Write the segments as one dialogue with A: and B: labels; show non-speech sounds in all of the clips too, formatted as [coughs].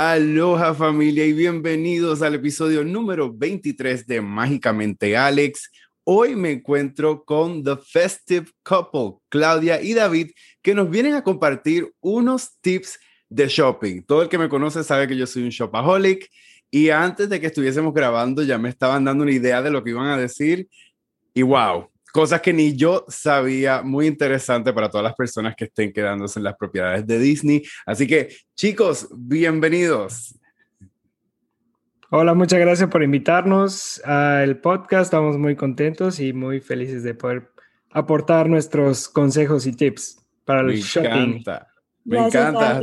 A: Aloha familia y bienvenidos al episodio número 23 de Mágicamente Alex. Hoy me encuentro con The Festive Couple, Claudia y David, que nos vienen a compartir unos tips de shopping. Todo el que me conoce sabe que yo soy un shopaholic y antes de que estuviésemos grabando ya me estaban dando una idea de lo que iban a decir y wow, cosas que ni yo sabía, muy interesante para todas las personas que estén quedándose en las propiedades de Disney. Así que chicos, bienvenidos.
B: Hola, muchas gracias por invitarnos al podcast. Estamos muy contentos y muy felices de poder aportar nuestros consejos y tips para el shopping.
A: Me encanta. Me encanta.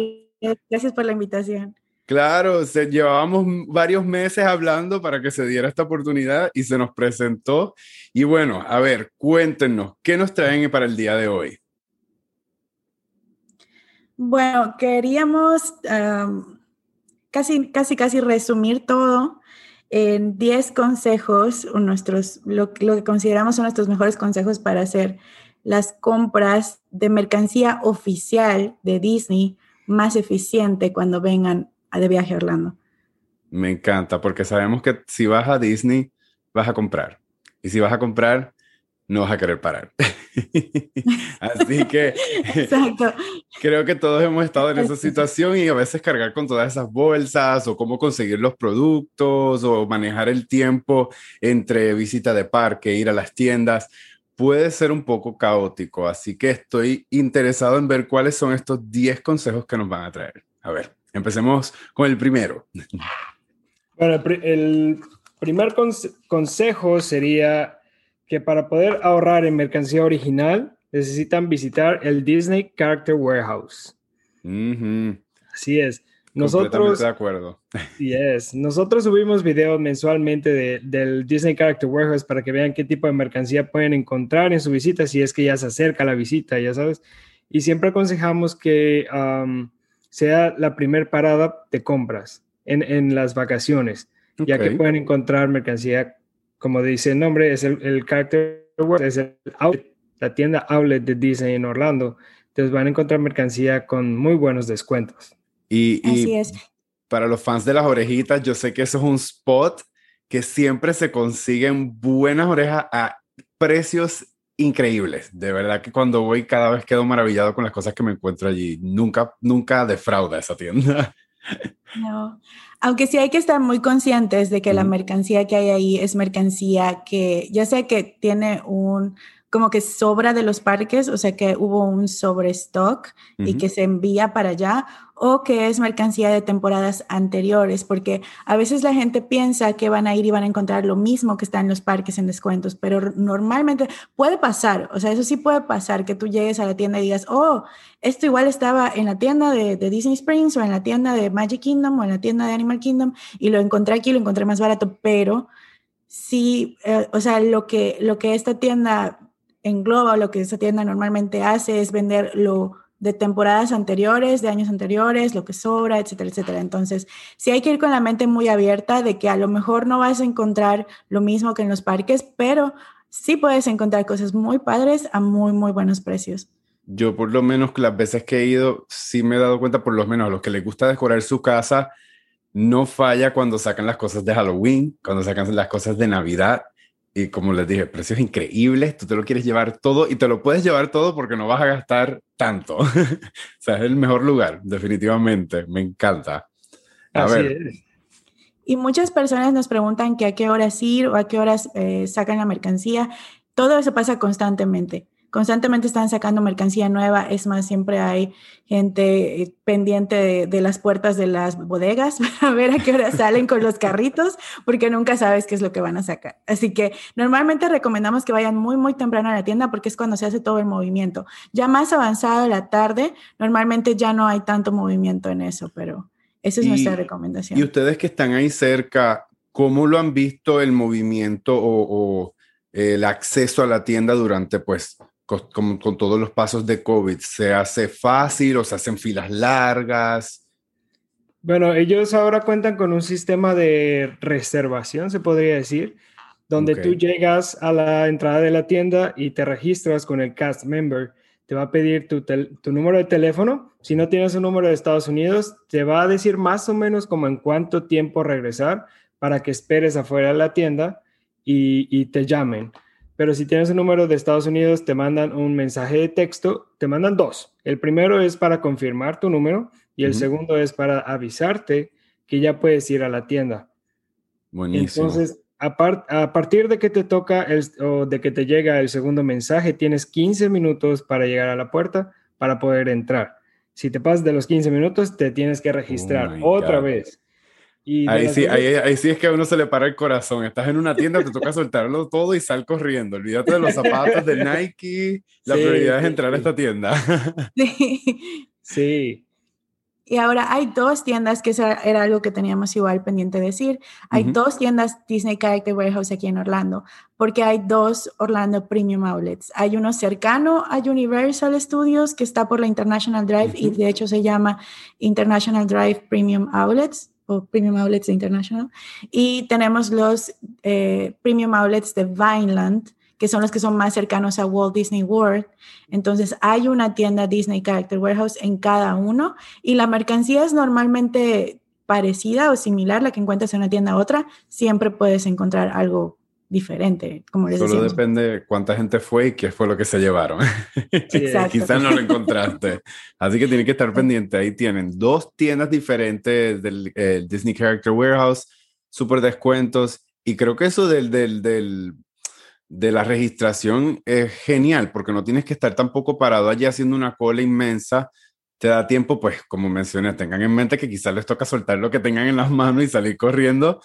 C: Gracias por la invitación.
A: Claro, se, llevábamos varios meses hablando para que se diera esta oportunidad y se nos presentó. Y bueno, a ver, cuéntenos, ¿qué nos traen para el día de hoy?
C: Bueno, queríamos casi, casi, casi resumir todo en 10 consejos, nuestros, lo, lo que consideramos son nuestros mejores consejos para hacer las compras de mercancía oficial de Disney más eficiente cuando vengan de viaje a Orlando.
A: Me encanta, porque sabemos que si vas a Disney, vas a comprar. Y si vas a comprar, no vas a querer parar. [laughs] Así que [laughs] Exacto. creo que todos hemos estado en esa situación y a veces cargar con todas esas bolsas o cómo conseguir los productos o manejar el tiempo entre visita de parque, ir a las tiendas, puede ser un poco caótico. Así que estoy interesado en ver cuáles son estos 10 consejos que nos van a traer. A ver. Empecemos con el primero.
B: Bueno, el primer consejo sería que para poder ahorrar en mercancía original necesitan visitar el Disney Character Warehouse. Así es. Nosotros,
A: de acuerdo. [laughs]
B: Yes. Nosotros subimos videos mensualmente del Disney Character Warehouse para que vean qué tipo de mercancía pueden encontrar en su visita, si es que ya se acerca la visita, ya sabes. Y siempre aconsejamos que sea la primer parada de compras en, las vacaciones, ya que pueden encontrar mercancía, como dice el nombre, es el, el Character es el la tienda outlet de Disney en Orlando. Entonces van a encontrar mercancía con muy buenos descuentos.
A: Y, y es. para los fans de las orejitas, yo sé que eso es un spot que siempre se consiguen buenas orejas a precios increíbles. De verdad que cuando voy cada vez quedo maravillado con las cosas que me encuentro allí. Nunca, nunca defrauda esa tienda. [laughs]
C: No, aunque sí hay que estar muy conscientes de que la mercancía que hay ahí es mercancía que ya sé que tiene un como que sobra de los parques, o sea que hubo un sobrestock y que se envía para allá, o que es mercancía de temporadas anteriores, porque a veces la gente piensa que van a ir y van a encontrar lo mismo que está en los parques en descuentos, pero normalmente puede pasar, o sea, eso sí puede pasar, que tú llegues a la tienda y digas, oh, esto igual estaba en la tienda de, Disney Springs o en la tienda de Magic Kingdom o en la tienda de Animal Kingdom y lo encontré aquí, lo encontré más barato, pero sí, eh, o sea, lo que, lo que esta tienda engloba lo que esa tienda normalmente hace es vender lo de temporadas anteriores, de años anteriores, lo que sobra, etcétera, etcétera. Entonces, sí hay que ir con la mente muy abierta de que a lo mejor no vas a encontrar lo mismo que en los parques, pero sí puedes encontrar cosas muy padres a muy, muy buenos precios.
A: Yo por lo menos las veces que he ido, sí me he dado cuenta, por lo menos a los que les gusta decorar su casa, no falla cuando sacan las cosas de Halloween, cuando sacan las cosas de Navidad y como les dije, precios increíbles, tú te lo quieres llevar todo y te lo puedes llevar todo porque no vas a gastar tanto. [laughs] o sea, es el mejor lugar, definitivamente. Me encanta. A ver.
C: Y muchas personas nos preguntan que a qué horas ir o a qué horas eh, sacan la mercancía. Todo eso pasa constantemente constantemente están sacando mercancía nueva, es más, siempre hay gente eh, pendiente de, las puertas de las bodegas [laughs] para ver a qué hora salen con los carritos, porque nunca sabes qué es lo que van a sacar. Así que normalmente recomendamos que vayan muy, muy temprano a la tienda porque es cuando se hace todo el movimiento. Ya más avanzado la tarde, normalmente ya no hay tanto movimiento en eso, pero esa es nuestra recomendación.
A: Y ustedes que están ahí cerca, ¿cómo lo han visto el movimiento o, o el acceso a la tienda durante pues con, con, todos los pasos de COVID? ¿Se hace fácil o se hacen filas largas?
B: Bueno, ellos ahora cuentan con un sistema de reservación, se podría decir, donde tú llegas a la entrada de la tienda y te registras con el cast member. te va a pedir tu, tu, número de teléfono. Si no tienes un número de Estados Unidos, te va a decir más o menos como en cuánto tiempo regresar para que esperes afuera de la tienda y, y te llamen. Pero si tienes un número de Estados Unidos, te mandan un mensaje de texto, te mandan dos. El primero es para confirmar tu número y el segundo es para avisarte que ya puedes ir a la tienda.
A: Buenísimo.
B: Entonces, a, partir de que te toca el, o de que te llega el segundo mensaje, tienes 15 minutos para llegar a la puerta para poder entrar. Si te pasas de los 15 minutos, te tienes que registrar oh otra vez.
A: Y ahí, sí, ahí, sí es que a uno se le para el corazón. Estás en una tienda, te toca soltarlo todo y sal corriendo. Olvídate de los [laughs] zapatos de Nike. La prioridad es entrar a esta tienda. [laughs]
B: Sí. sí.
C: Y ahora hay dos tiendas, que era algo que teníamos igual pendiente de decir. Hay dos tiendas Disney Character Warehouse aquí en Orlando, porque hay dos Orlando Premium Outlets. Hay uno cercano a Universal Studios, que está por la International Drive, y de hecho se llama International Drive Premium Outlets o Premium Outlets International. Y tenemos los eh, Premium Outlets de Vineland, que son los que son más cercanos a Walt Disney World. Entonces hay una tienda Disney Character Warehouse en cada uno y la mercancía es normalmente parecida o similar la que encuentras en una tienda a otra. Siempre puedes encontrar algo diferente, como les
A: Solo depende cuánta gente fue y qué fue lo que se llevaron. [laughs] Quizás no lo encontraste. Así que tienen que estar [laughs] pendiente. Ahí tienen dos tiendas diferentes del eh, Disney Character Warehouse, súper descuentos. Y creo que eso del, del, del de la registración es genial porque no tienes que estar tampoco parado allí haciendo una cola inmensa. Te da tiempo, pues, como mencioné, tengan en mente que quizás les toca soltar lo que tengan en las manos y salir corriendo,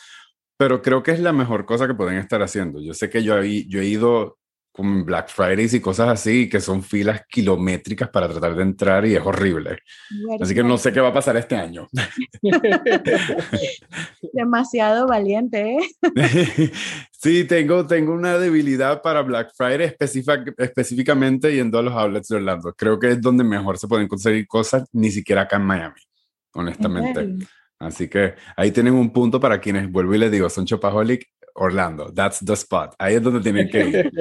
A: pero creo que es la mejor cosa que pueden estar haciendo. Yo sé que yo, yo he ido con Black Fridays y cosas así, que son filas kilométricas para tratar de entrar y es horrible. Así que no sé qué va a pasar este año. [laughs]
C: Demasiado valiente,
A: ¿eh? [laughs] sí, tengo, tengo una debilidad para Black Friday específicamente yendo a los outlets de Orlando. Creo que es donde mejor se pueden conseguir cosas, ni siquiera acá en Miami, honestamente. Así que ahí tienen un punto para quienes, vuelvo y les digo, son Chopaholic Orlando. That's the spot. Ahí es donde tienen que ir.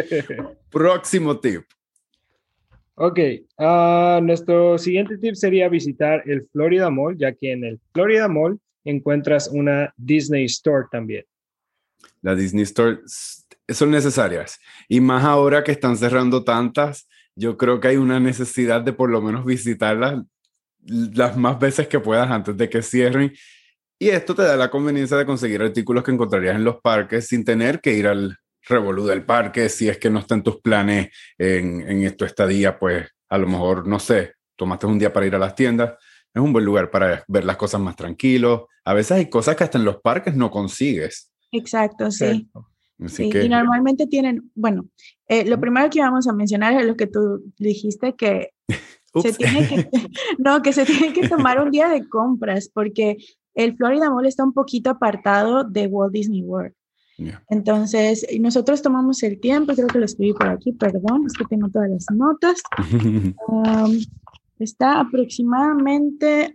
A: [laughs] Próximo tip.
B: Ok, uh, nuestro siguiente tip sería visitar el Florida Mall, ya que en el Florida Mall encuentras una Disney Store también.
A: La Disney Store son necesarias. Y más ahora que están cerrando tantas, yo creo que hay una necesidad de por lo menos visitarlas las más veces que puedas antes de que cierren y esto te da la conveniencia de conseguir artículos que encontrarías en los parques sin tener que ir al revolú del parque. Si es que no está en tus planes en, en tu estadía, pues a lo mejor, no sé, tomaste un día para ir a las tiendas. Es un buen lugar para ver las cosas más tranquilo. A veces hay cosas que hasta en los parques no consigues.
C: Exacto, sí. Y normalmente tienen, bueno, eh, lo primero que vamos a mencionar es lo que tú dijiste, que [laughs] se tiene que, [laughs] [laughs] no, que se tiene que tomar un día de compras, porque el Florida Mall está un poquito apartado de Walt Disney World. Entonces, nosotros tomamos el tiempo, creo que lo escribí por aquí, perdón, es que tengo todas las notas. [laughs] está aproximadamente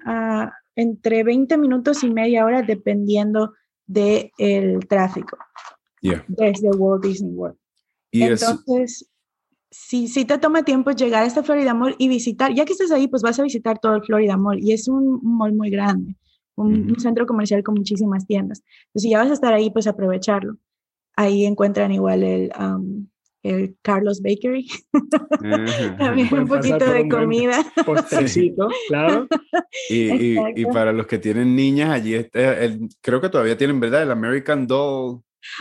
C: entre 20 minutos y media hora, dependiendo del el tráfico desde Walt Disney World. Entonces, si, si te toma tiempo llegar a este Florida Mall y visitar, ya que estás ahí, pues vas a visitar todo el Florida Mall y es un mall muy grande un, centro comercial con muchísimas tiendas. Entonces, si ya vas a estar ahí, pues aprovecharlo. Ahí encuentran igual el, el Carlos Bakery. [laughs] También un poquito de comida.
B: Postrecito, [laughs] claro.
A: Y, y, para los que tienen niñas, allí está, el, creo que todavía tienen, ¿verdad? El American Doll.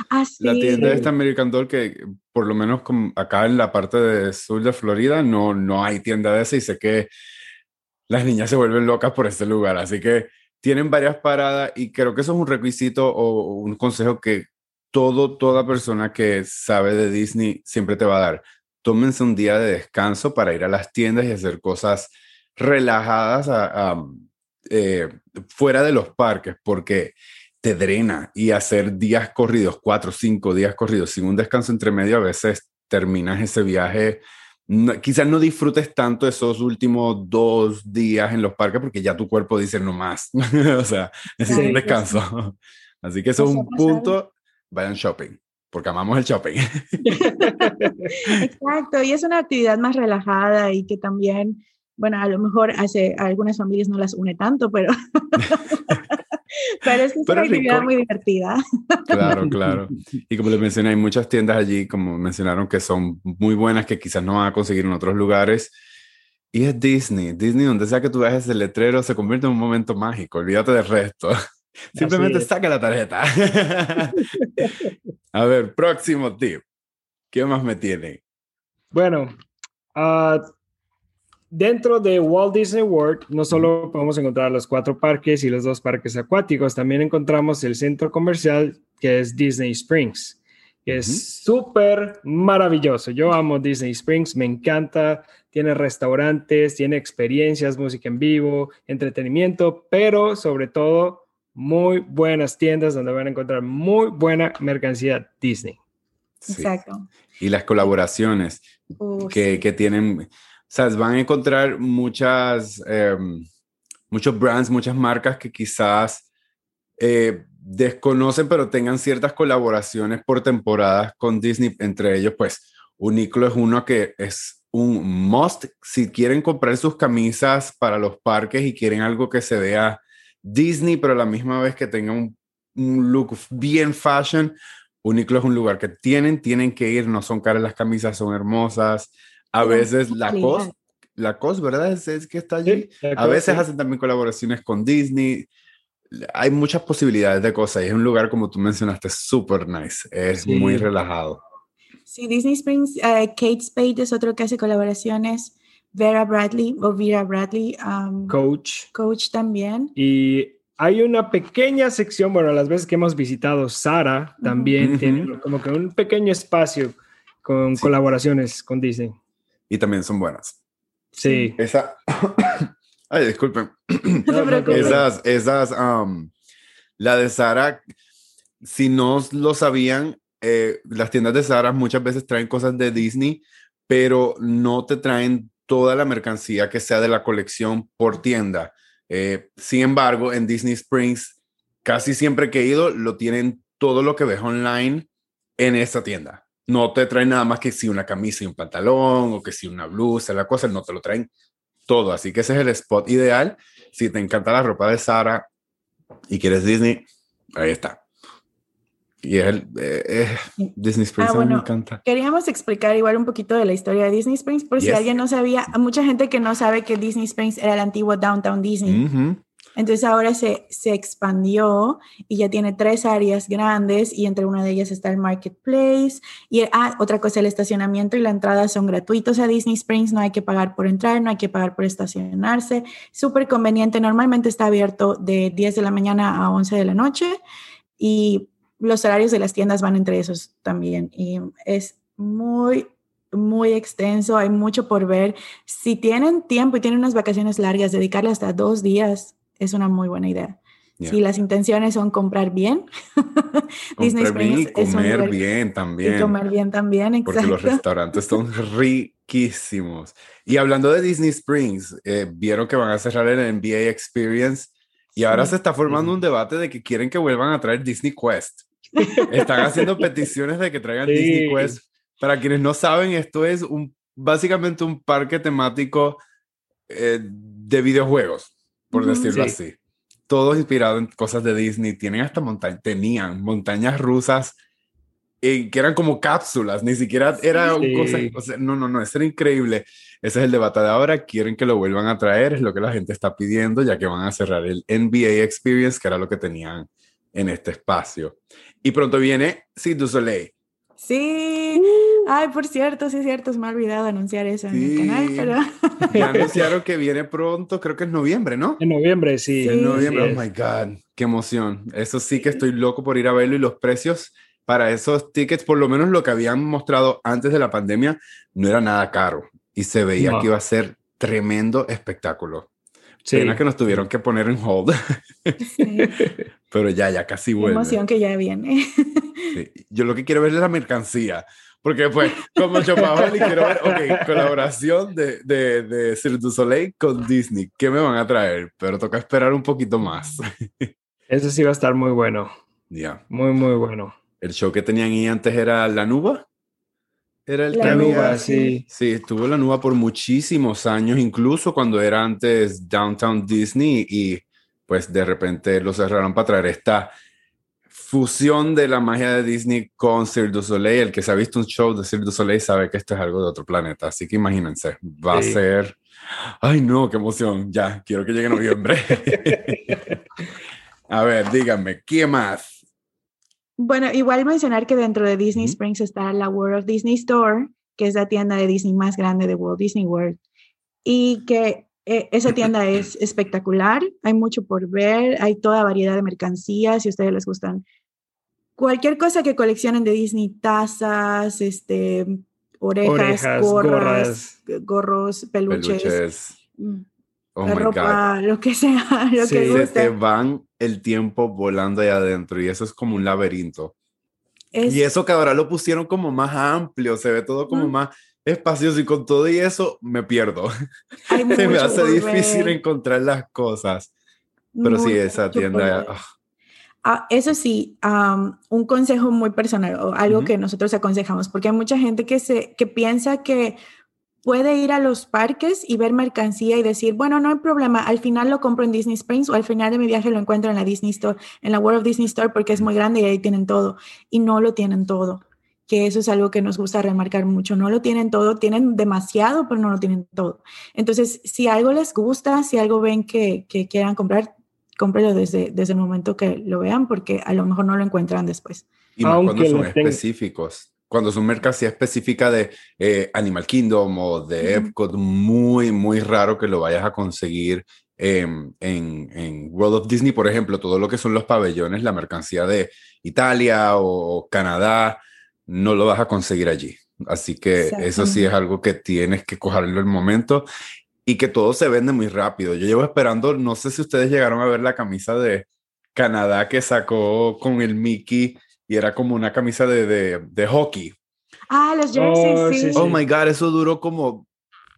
C: Ah, sí.
A: La tienda de esta American Doll que por lo menos acá en la parte de sur de Florida no, no hay tienda de esa y sé que las niñas se vuelven locas por ese lugar. Así que tienen varias paradas y creo que eso es un requisito o un consejo que todo, toda persona que sabe de Disney siempre te va a dar. Tómense un día de descanso para ir a las tiendas y hacer cosas relajadas eh, fuera de los parques, porque te drena y hacer días corridos, cuatro, cinco días corridos, sin un descanso entre medio, a veces terminas ese viaje quizás no disfrutes tanto esos últimos dos días en los parques porque ya tu cuerpo dice no más, [laughs] o sea, necesito un descanso. Así que eso es un punto, vayan shopping. porque amamos el shopping. [laughs]
C: Exacto, y es una actividad más relajada y que también, bueno, a lo mejor hace a algunas familias no las une tanto, pero, [laughs] pero es, una actividad muy divertida.
A: Claro, claro. Y como les mencioné, hay muchas tiendas allí, como mencionaron, que son muy buenas, que quizás no van a conseguir en otros lugares. Y es Disney. Disney, donde sea que tú veas ese letrero, se convierte en un momento mágico. Olvídate del resto. [laughs] Simplemente saca la tarjeta. [laughs] a ver, próximo tip. ¿Qué más me tiene?
B: Bueno, uh, dentro de Walt Disney World no solo podemos encontrar los cuatro parques y los dos parques acuáticos, también encontramos el centro comercial que es Disney Springs, que es súper maravilloso. Yo amo Disney Springs, me encanta. Tiene restaurantes, tiene experiencias, música en vivo, entretenimiento, pero sobre todo muy buenas tiendas donde van a encontrar muy buena mercancía Disney.
C: Exacto.
A: Y las colaboraciones que, que, tienen, sea, van a encontrar muchas, em, muchos brands, muchas marcas que quizás eh, desconocen, pero tengan ciertas colaboraciones por temporadas con Disney. Entre ellos, pues, Uniqlo es uno que es un must si quieren comprar sus camisas para los parques y quieren algo que se vea Disney, pero la misma vez que tenga un, look bien fashion. Uniqlo es un lugar que tienen, tienen que ir, no son caras las camisas, son hermosas. A veces la cos, la cos, ¿verdad? Es, que está allí. a veces hacen también colaboraciones con Disney. Hay muchas posibilidades de cosas y es un lugar, como tú mencionaste, súper nice. Es muy relajado.
C: Sí, Disney Springs, eh, Kate Spade es otro que hace colaboraciones. Vera Bradley o Vera Bradley.
B: coach.
C: Coach también.
B: Y hay una pequeña sección, bueno, las veces que hemos visitado, Sara también tiene como que un pequeño espacio con colaboraciones con Disney.
A: Y también son buenas.
B: Sí.
A: Esa. [coughs] Ay, disculpen. [coughs] esas, esas, la de Sara, si no lo sabían, eh, las tiendas de Sara muchas veces traen cosas de Disney, pero no te traen toda la mercancía que sea de la colección por tienda. Eh, sin embargo, en Disney Springs, casi siempre que he ido, lo tienen todo lo que ves online en esa tienda. No te traen nada más que si una camisa y un pantalón o que si una blusa, la cosa, no te lo traen todo. Así que ese es el spot ideal. Si te encanta la ropa de Sara y quieres Disney, ahí está. Y el, eh, Disney Springs ah, me encanta.
C: Queríamos explicar igual un poquito de la historia de Disney Springs, por si alguien no sabía, mucha gente que no sabe que Disney Springs era el antiguo Downtown Disney. Entonces ahora se, se expandió y ya tiene tres áreas grandes y entre una de ellas está el Marketplace. Y ah, otra cosa, el estacionamiento y la entrada son gratuitos a Disney Springs, no hay que pagar por entrar, no hay que pagar por estacionarse. Súper conveniente, normalmente está abierto de 10 de la mañana a 11 de la noche y los horarios de las tiendas van entre esos también y es muy, muy extenso, hay mucho por ver. Si tienen tiempo y tienen unas vacaciones largas, dedicarle hasta dos días es una muy buena idea. Si las intenciones son comprar bien, [laughs]
A: Disney bien y comer bien también.
C: Y comer bien también, exacto.
A: Porque los restaurantes son riquísimos. Y hablando de Disney Springs, eh, vieron que van a cerrar el NBA Experience y ahora se está formando un debate de que quieren que vuelvan a traer Disney Quest. Están haciendo [laughs] peticiones de que traigan Disney Quest. Para quienes no saben, esto es un, básicamente un parque temático eh, de videojuegos, por decirlo así. Todo inspirado en cosas de Disney. Tienen hasta montañas, tenían montañas rusas eh, que eran como cápsulas, ni siquiera era cosa, o sea, no, no, no, eso era increíble. Ese es el debate de ahora, quieren que lo vuelvan a traer, es lo que la gente está pidiendo, ya que van a cerrar el NBA Experience, que era lo que tenían en este espacio. Y pronto viene Cirque du Soleil.
C: Sí. Ay, por cierto, sí es cierto, se me ha olvidado anunciar eso en el canal, pero... [laughs]
A: Ya anunciaron [laughs] que viene pronto, creo que es noviembre, ¿no?
B: En noviembre, sí.
A: en noviembre, oh my God, qué emoción. Eso sí que estoy loco por ir a verlo y los precios para esos tickets, por lo menos lo que habían mostrado antes de la pandemia, no era nada caro y se veía que iba a ser tremendo espectáculo. Sí. Pena que nos tuvieron que poner en hold. Sí. [laughs] Pero ya, ya casi vuelve.
C: emoción que ya viene.
A: Yo lo que quiero ver es la mercancía. Porque pues, como y quiero ver, ok, colaboración de, de, de Cirque du Soleil con Disney. ¿Qué me van a traer? Pero toca esperar un poquito más. [laughs]
B: Eso sí va a estar muy bueno.
A: Ya.
B: Muy, muy bueno.
A: el show que tenían ahí antes era La Nuba.
B: Era el La Nuba, sí.
A: Sí, estuvo La Nuba por muchísimos años, incluso cuando era antes Downtown Disney y pues de repente lo cerraron para traer esta fusión de la magia de Disney con Cirque du Soleil. El que se ha visto un show de Cirque du Soleil sabe que esto es algo de otro planeta. Así que imagínense, va a ser. Ay, no, qué emoción. Ya, quiero que llegue noviembre. [laughs] a ver, díganme, ¿qué más?
C: Bueno, igual mencionar que dentro de Disney Springs está la World of Disney Store, que es la tienda de Disney más grande de Walt Disney World. Y que eh, esa tienda es espectacular, hay mucho por ver, hay toda variedad de mercancías, si a ustedes les gustan cualquier cosa que coleccionen de Disney, tazas, este, orejas, gorras, gorros, peluches, mm, oh ropa, lo que sea, [laughs] lo que guste.
A: Se te van el tiempo volando ahí adentro y eso es como un laberinto. Y eso que ahora lo pusieron como más amplio, se ve todo como más espacioso y con todo y eso me pierdo. [laughs] Se me hace difícil encontrar las cosas. Pero sí, esa tienda...
C: Ah. Ah, eso sí, un consejo muy personal o algo que nosotros aconsejamos, porque hay mucha gente que, se, que piensa que puede ir a los parques y ver mercancía y decir, bueno, no hay problema, al final lo compro en Disney Springs o al final de mi viaje lo encuentro en la Disney Store, en la World of Disney Store porque es muy grande y ahí tienen todo. Y no lo tienen todo que eso es algo que nos gusta remarcar mucho. No lo tienen todo, tienen demasiado, pero no lo tienen todo. Entonces, si algo les gusta, si algo ven que, que quieran comprar, cómprelo desde, desde el momento que lo vean, porque a lo mejor no lo encuentran después.
A: Y más cuando son específicos. Cuando son mercancía específica de eh, Animal Kingdom o de Epcot, muy, muy raro que lo vayas a conseguir en, en, World of Disney, por ejemplo, todo lo que son los pabellones, la mercancía de Italia o Canadá, no lo vas a conseguir allí. Así que eso sí es algo que tienes que cogerlo el momento y que todo se vende muy rápido. Yo llevo esperando, no sé si ustedes llegaron a ver la camisa de Canadá que sacó con el Mickey y era como una camisa de, de, hockey.
C: Ah, los jerseys, oh, sí.
A: Oh my God, eso duró como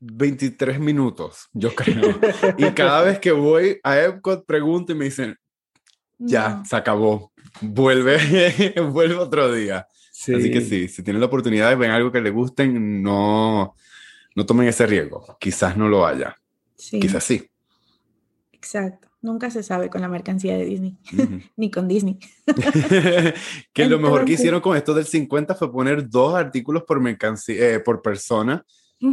A: 23 minutos, yo creo. [laughs] y cada vez que voy a Epcot pregunto y me dicen, ya, se acabó, vuelve, [laughs] vuelve otro día. Así que sí, si tienen la oportunidad de ver algo que les gusten, no, no tomen ese riesgo. Quizás no lo haya. Quizás sí.
C: Exacto. Nunca se sabe con la mercancía de Disney, [laughs] ni con Disney. [laughs]
A: que lo mejor que hicieron con esto del 50 fue poner dos artículos por, mercancía, eh, por persona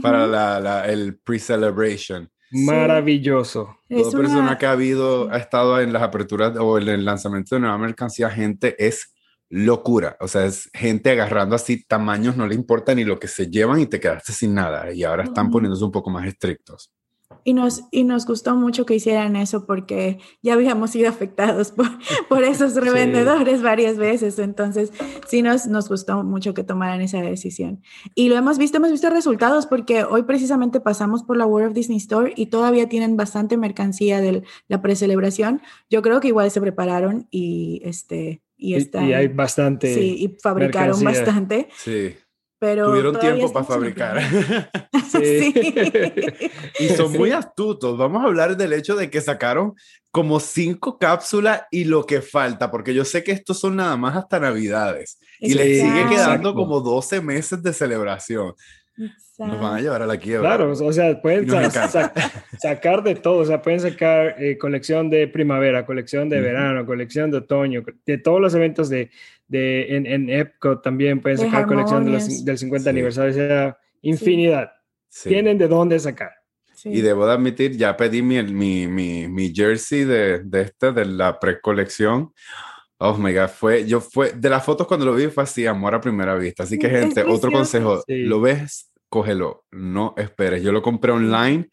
A: para la, la, el pre-celebration.
B: Maravilloso.
A: Toda persona que ha habido, ha estado en las aperturas o en el lanzamiento de nueva mercancía, gente, es locura. O sea, es gente agarrando así tamaños, no le importa ni lo que se llevan y te quedaste sin nada. Y ahora están poniéndose un poco más estrictos.
C: Y nos, y nos gustó mucho que hicieran eso porque ya habíamos sido afectados por, [laughs] por esos revendedores varias veces. Entonces, sí nos, nos gustó mucho que tomaran esa decisión. Y lo hemos visto, hemos visto resultados porque hoy precisamente pasamos por la World of Disney Store y todavía tienen bastante mercancía de la precelebración. Yo creo que igual se prepararon y, este, y,
B: y hay bastante.
C: Sí, y fabricaron bastante.
A: Sí. Pero Tuvieron tiempo para fabricar. [laughs]
C: Sí.
A: y son muy astutos. Vamos a hablar del hecho de que sacaron como cinco cápsulas y lo que falta, porque yo sé que estos son nada más hasta Navidades. Y les sigue quedando como 12 meses de celebración. Nos van a llevar a la quiebra.
B: Claro, o sea, pueden sacar de todo, o sea, pueden sacar eh, colección de primavera, colección de verano, colección de otoño, de todos los eventos de, de en, en Epcot también pueden sacar colección del 50 aniversario, o sea, infinidad. Tienen de dónde sacar.
A: Y debo de admitir, ya pedí mi, mi, mi, mi jersey de, de este, de la precolección. Oh my God, fue, yo fue, de las fotos cuando lo vi fue así, amor a primera vista. Así que, [laughs] gente, otro consejo, lo ves cógelo, no esperes. Yo lo compré online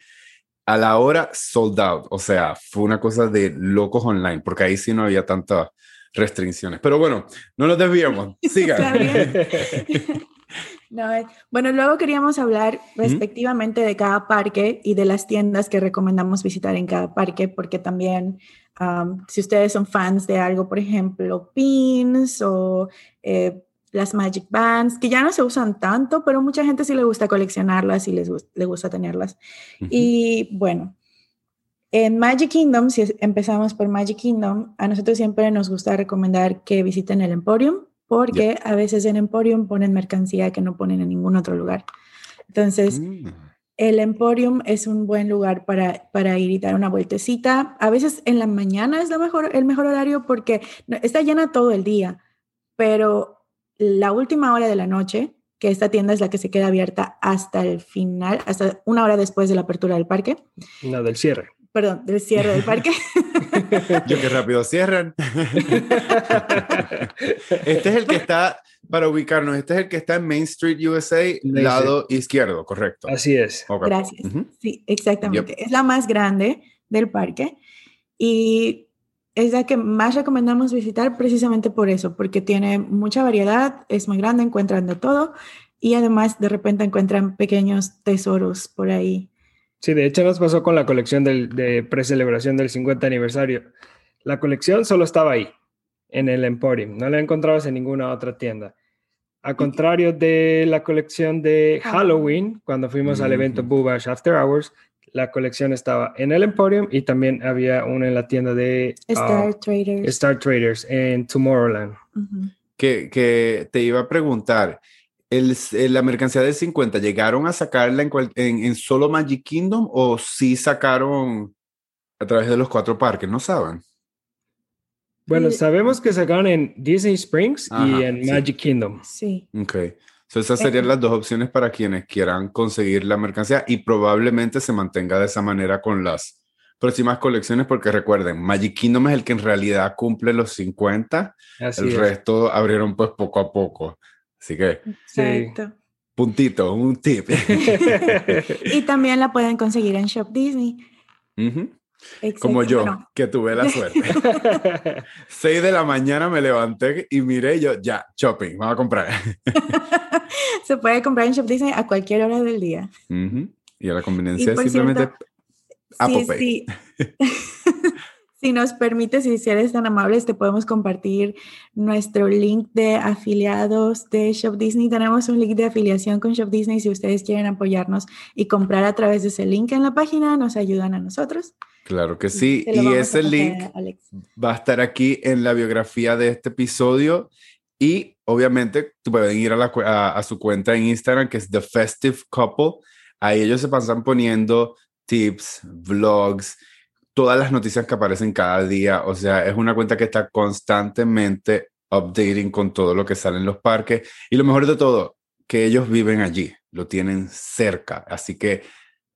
A: a la hora sold out, o sea, fue una cosa de locos online, porque ahí sí no había tantas restricciones. Pero bueno, no nos desviemos, [laughs] sigan. [laughs]
C: Eh, bueno, luego queríamos hablar respectivamente de cada parque y de las tiendas que recomendamos visitar en cada parque, porque también si ustedes son fans de algo, por ejemplo, pins o eh, las Magic Bands, que ya no se usan tanto, pero mucha gente sí le gusta coleccionarlas y les le gusta tenerlas. Y bueno, en Magic Kingdom, si empezamos por Magic Kingdom, a nosotros siempre nos gusta recomendar que visiten el Emporium, porque a veces en Emporium ponen mercancía que no ponen en ningún otro lugar. Entonces, mm. el Emporium es un buen lugar para, para ir y dar una vueltecita. A veces en la mañana es mejor, el mejor horario porque está llena todo el día, pero la última hora de la noche, que esta tienda es la que se queda abierta hasta el final, hasta una hora después de la apertura del parque.
B: No, del cierre.
C: Perdón, del cierre del parque. [laughs]
A: Yo que rápido cierran. [laughs] este es el que está, para ubicarnos, este es el que está en Main Street, USA, lado izquierdo, correcto.
B: Así es.
C: Gracias. Sí, exactamente. Es la más grande del parque y es la que más recomendamos visitar precisamente por eso, porque tiene mucha variedad, es muy grande, encuentran de todo y además de repente encuentran pequeños tesoros por ahí
B: Sí, de hecho nos pasó con la colección del, de precelebración del 50 aniversario. La colección solo estaba ahí, en el Emporium, no la encontrabas en ninguna otra tienda. A contrario de la colección de Halloween, cuando fuimos al evento Boobash After Hours, la colección estaba en el Emporium y también había una en la tienda de
C: Star ah, Traders.
B: Star Traders en Tomorrowland.
A: que, que, te iba a preguntar, el, la mercancía del 50, ¿llegaron a sacarla en, en, solo Magic Kingdom o sí sacaron a través de los cuatro parques? ¿No saben?
B: Bueno, sabemos que sacaron en Disney Springs y en Magic Kingdom.
C: Sí.
A: Ok. Esas serían las dos opciones para quienes quieran conseguir la mercancía y probablemente se mantenga de esa manera con las próximas colecciones porque recuerden, Magic Kingdom es el que en realidad cumple los 50, el resto abrieron pues poco a poco. Así que,
C: Exacto.
A: puntito, un tip. [laughs]
C: y también la pueden conseguir en Shop Disney.
A: Como yo, que tuve la suerte. [laughs] 6 de la mañana me levanté y miré yo, ya, shopping, vamos a comprar. [laughs] [laughs]
C: Se puede comprar en Shop Disney a cualquier hora del día.
A: Y a la conveniencia simplemente Apple sí,
C: Sí. [laughs] Si nos permites, si eres tan amables, te podemos compartir nuestro link de afiliados de Shop Disney. Tenemos un link de afiliación con Shop Disney. Si ustedes quieren apoyarnos y comprar a través de ese link en la página, nos ayudan a nosotros.
A: Claro que sí. Y, ese link va a estar aquí en la biografía de este episodio. Y obviamente pueden ir a, a su cuenta en Instagram, que es The Festive Couple. Ahí ellos se pasan poniendo tips, vlogs todas las noticias que aparecen cada día. O sea, es una cuenta que está constantemente updating con todo lo que sale en los parques. Y lo mejor de todo, que ellos viven allí, lo tienen cerca. Así que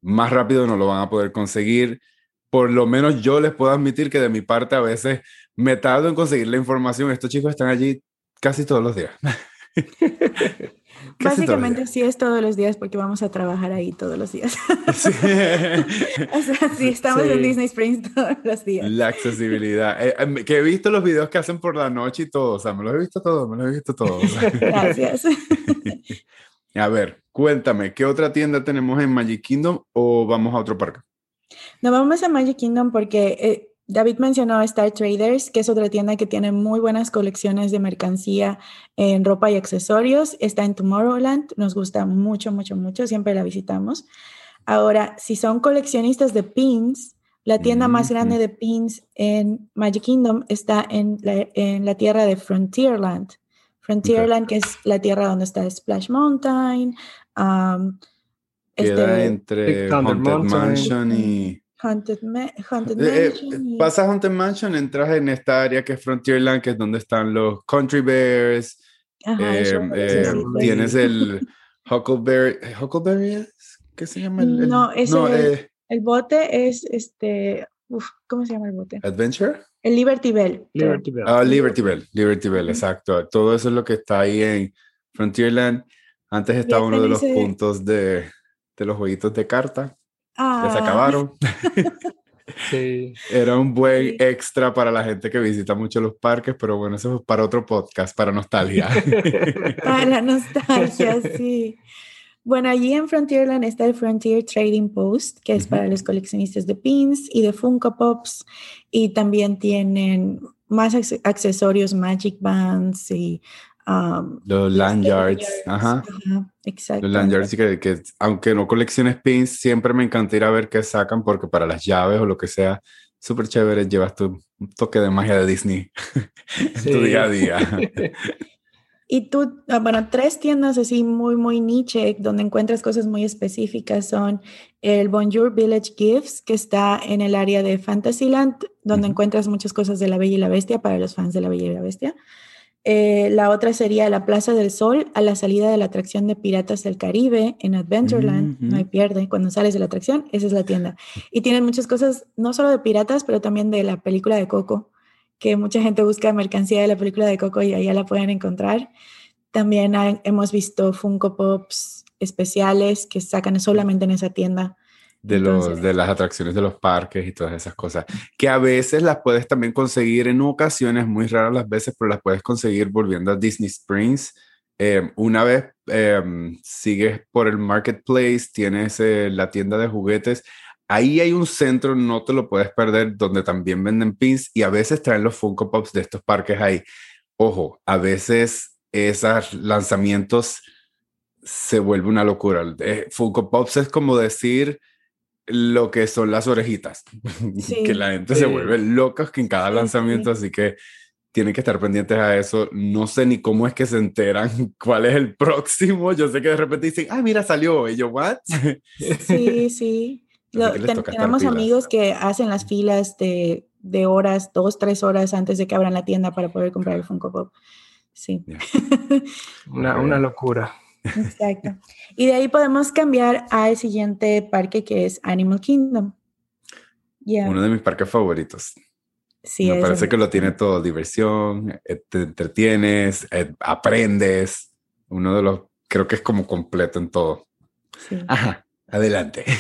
A: más rápido no lo van a poder conseguir. Por lo menos yo les puedo admitir que de mi parte a veces me tardo en conseguir la información. Estos chicos están allí casi todos los días. [laughs]
C: Básicamente sí es todos los días porque vamos a trabajar ahí todos los días. [laughs] Sí. [laughs] o sea, sí, estamos en Disney Springs todos los días.
A: La accesibilidad. Eh, em, que he visto los videos que hacen por la noche y todo. O sea, me los he visto todos, me los he visto todos.
C: Gracias.
A: a ver, cuéntame, ¿qué otra tienda tenemos en Magic Kingdom o vamos a otro parque?
C: No, vamos a Magic Kingdom porque... Eh, David mencionó Star Traders, que es otra tienda que tiene muy buenas colecciones de mercancía en ropa y accesorios. Está en Tomorrowland, nos gusta mucho, mucho, mucho, siempre la visitamos. Ahora, si son coleccionistas de pins, la tienda más grande de pins en Magic Kingdom está en la, tierra de Frontierland. Frontierland, que es la tierra donde está Splash Mountain. Um,
A: Queda este, entre Haunted Mansion y...
C: Haunted, Haunted
A: eh, eh, Mansion. pasas Haunted Mansion, entras en esta área que es Frontierland, que es donde están los Country Bears. Eh, tienes el [laughs] Huckleberry. ¿Huckleberry ¿Qué se llama?
C: El, no, es el, bote es este. ¿Cómo se llama el bote?
A: ¿Adventure?
C: El Liberty Bell.
B: Liberty Bell.
A: Ah, Liberty Bell. Liberty Bell, exacto. Todo eso es lo que está ahí en Frontierland. Antes estaba uno de los puntos de, de los jueguitos de carta ya se ah. acabaron. [laughs]
B: sí.
A: Era un buen extra para la gente que visita mucho los parques, pero bueno, eso es para otro podcast, para nostalgia. [laughs] [laughs]
C: para nostalgia, sí. Bueno, allí en Frontierland está el Frontier Trading Post, que es para los coleccionistas de pins y de Funko Pops, y también tienen más accesorios, Magic Bands y
A: Um, los lanyards, ajá.
C: Exacto.
A: Los lanyards que, que, aunque no colecciones pins, siempre me encanta ir a ver qué sacan porque para las llaves o lo que sea, súper chévere, llevas tu toque de magia de Disney [laughs] en tu día a día. [laughs]
C: Y tú, ah, bueno, tres tiendas así muy, muy niche, donde encuentras cosas muy específicas son el Bonjour Village Gifts, que está en el área de Fantasyland, donde encuentras muchas cosas de La Bella y la Bestia para los fans de La Bella y la Bestia. Eh, la otra sería la Plaza del Sol, a la salida de la atracción de Piratas del Caribe en Adventureland. No hay pierde. Cuando sales de la atracción, esa es la tienda. Y tienen muchas cosas, no solo de piratas, pero también de la película de Coco que mucha gente busca mercancía de la película de Coco y allá la pueden encontrar. También hemos visto Funko Pops especiales que sacan solamente en esa tienda.
A: De, los, de las atracciones de los parques y todas esas cosas, que a veces las puedes también conseguir en ocasiones, muy raras las veces, pero las puedes conseguir volviendo a Disney Springs. Em, una vez em, sigues por el marketplace, tienes eh, la tienda de juguetes, Ahí hay un centro, no te lo puedes perder, donde también venden pins y a veces traen los Funko Pops de estos parques ahí. Ojo, a veces esos lanzamientos se vuelve una locura. Eh, Funko Pops es como decir lo que son las orejitas, [laughs] que la gente se vuelve loca en cada lanzamiento, así que tienen que estar pendientes a eso. No sé ni cómo es que se enteran [laughs] cuál es el próximo. Yo sé que de repente dicen, ah, mira, salió. Y yo, ¿what?
C: Sí, [laughs] sí tenemos amigos que hacen las filas de, de, horas, dos, tres horas antes de que abran la tienda para poder comprar el Funko Pop. Sí.
B: una, una locura.
C: Exacto. Y de ahí podemos cambiar al siguiente parque que es Animal Kingdom.
A: Uno de mis parques favoritos. Sí, Me parece que lo tiene todo, diversión, eh, te entretienes, eh, aprendes. Uno de los, creo que es como completo en todo. Sí. Ajá. Adelante. [laughs]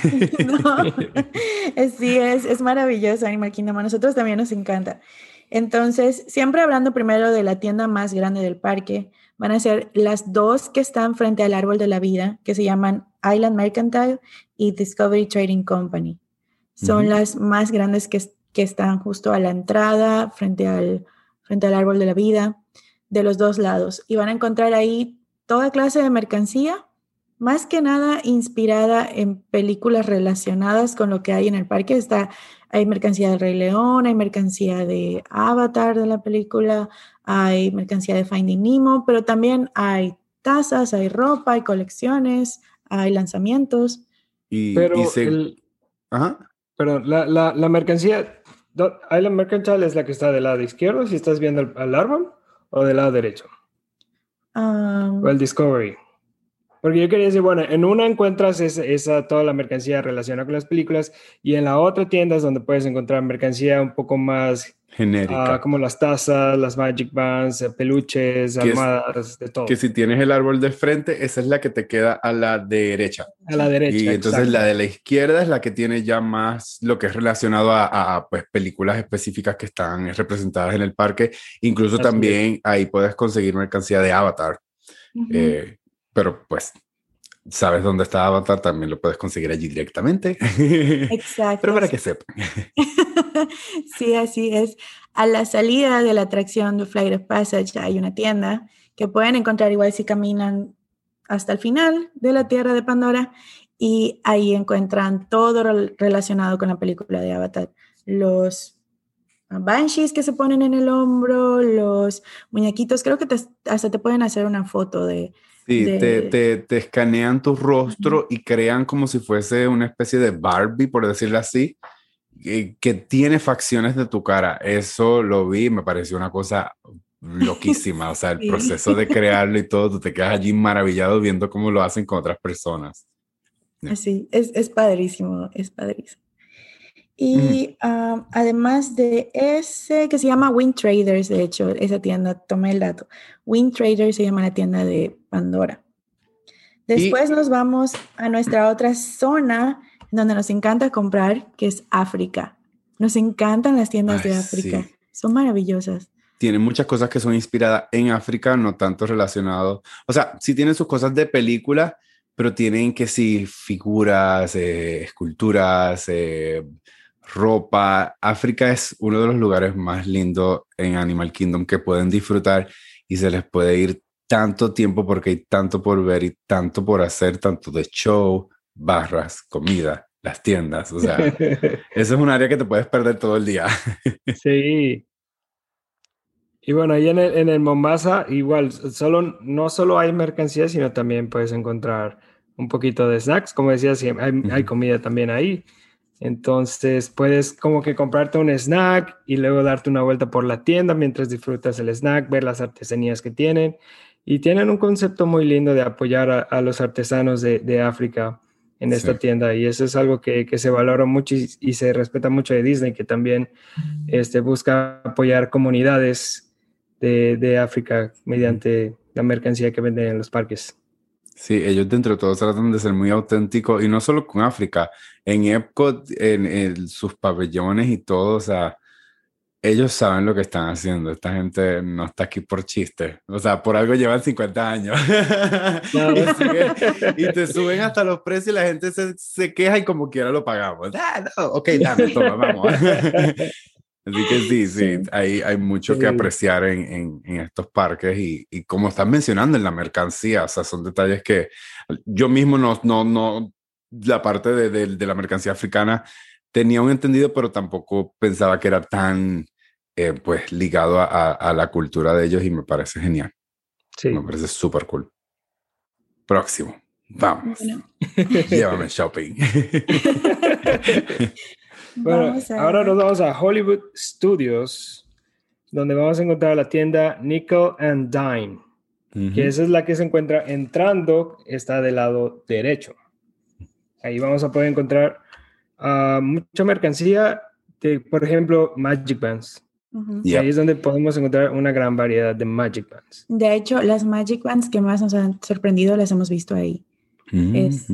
A: [laughs]
C: sí, es, es maravilloso Animal Kingdom. A nosotros también nos encanta. Entonces, siempre hablando primero de la tienda más grande del parque, van a ser las dos que están frente al árbol de la vida, que se llaman Island Mercantile y Discovery Trading Company. Son las más grandes que, que, están justo a la entrada, frente al, frente al árbol de la vida, de los dos lados. Y van a encontrar ahí toda clase de mercancía más que nada inspirada en películas relacionadas con lo que hay en el parque. Está, hay mercancía del Rey León, hay mercancía de Avatar de la película, hay mercancía de Finding Nemo, pero también hay tazas, hay ropa, hay colecciones, hay lanzamientos.
B: Y, pero, la, la, la, mercancía, la Mercantile es la que está del lado izquierdo, si estás viendo el, árbol, o del lado derecho. o el Discovery. Porque yo quería decir, bueno, en una encuentras esa, toda la mercancía relacionada con las películas y en la otra tienda es donde puedes encontrar mercancía un poco más
A: genérica.
B: Ah, como las tazas, las Magic Bands, eh, peluches, almohadas, de todo.
A: Que si tienes el árbol de frente, esa es la que te queda a la derecha.
B: A la derecha.
A: Y entonces la de la izquierda es la que tiene ya más lo que es relacionado a, pues, películas específicas que están representadas en el parque. Incluso también ahí puedes conseguir mercancía de Avatar pero pues sabes dónde está Avatar, también lo puedes conseguir allí directamente.
C: Exacto. [laughs]
A: pero para que sepan. [laughs]
C: sí, así es. A la salida de la atracción de Flight of Passage hay una tienda que pueden encontrar igual si caminan hasta el final de la Tierra de Pandora y ahí encuentran todo relacionado con la película de Avatar. Los banshees que se ponen en el hombro, los muñequitos, creo que hasta te pueden hacer una foto de,
A: Sí, te, te, te, escanean tu rostro y crean como si fuese una especie de Barbie, por decirlo así, que tiene facciones de tu cara. Eso lo vi, me pareció una cosa loquísima. O sea, el [laughs] proceso de crearlo y todo, tú te quedas allí maravillado viendo cómo lo hacen con otras personas.
C: Sí, es, es padrísimo, es padrísimo. Y además de ese, que se llama Wind Traders, de hecho, esa tienda, tomé el dato. Wind Traders se llama la tienda de Pandora. Después nos vamos a nuestra otra zona donde nos encanta comprar, que es África. Nos encantan las tiendas de África. Son maravillosas.
A: Tienen muchas cosas que son inspiradas en África, no tanto relacionados. O sea, sí tienen sus cosas de película, pero tienen que sí figuras, eh, esculturas, eh, ropa. África es uno de los lugares más lindos en Animal Kingdom que pueden disfrutar y se les puede ir tanto tiempo porque hay tanto por ver y tanto por hacer, tanto de show, barras, comida, las tiendas. O sea, [laughs] eso es un área que te puedes perder todo el día. [laughs]
B: sí. Y bueno, ahí en el, en el Mombasa, igual, solo, no solo hay mercancía, sino también puedes encontrar un poquito de snacks. Como decías, hay, hay comida también ahí. Entonces puedes como que comprarte un snack y luego darte una vuelta por la tienda mientras disfrutas el snack, ver las artesanías que tienen. Y tienen un concepto muy lindo de apoyar a, los artesanos de, de, África en esta tienda. Y eso es algo que, que se valora mucho y, y, se respeta mucho de Disney, que también este, busca apoyar comunidades de, de África mediante la mercancía que venden en los parques.
A: Sí, ellos dentro de todo tratan de ser muy auténticos y no solo con África, en Epcot, en, sus pabellones y todo, o sea, ellos saben lo que están haciendo. Esta gente no está aquí por chiste. O sea, por algo llevan 50 años. [laughs] y, te suben hasta los precios y la gente se, se queja y como quiera lo pagamos. Ah, no, ok, dame, toma, vamos. Así que sí, sí, Hay, hay mucho que apreciar en, en, en estos parques y, y, como están mencionando en la mercancía, o sea, son detalles que yo mismo no, no, no la parte de, de, de la mercancía africana tenía un entendido, pero tampoco pensaba que era tan, eh, pues, ligado a, a, la cultura de ellos y me parece genial. Sí. Me parece súper cool. Próximo. Vamos. Bueno. [laughs] Llévame [laughs] shopping. [laughs]
B: Bueno, ahora nos vamos a Hollywood Studios, donde vamos a encontrar la tienda Nickel and Dime, que esa es la que se encuentra entrando, está del lado derecho. Ahí vamos a poder encontrar uh, mucha mercancía, de, por ejemplo, Magic Bands. Y ahí es donde podemos encontrar una gran variedad de Magic Bands.
C: De hecho, las Magic Bands que más nos han sorprendido las hemos visto ahí. Es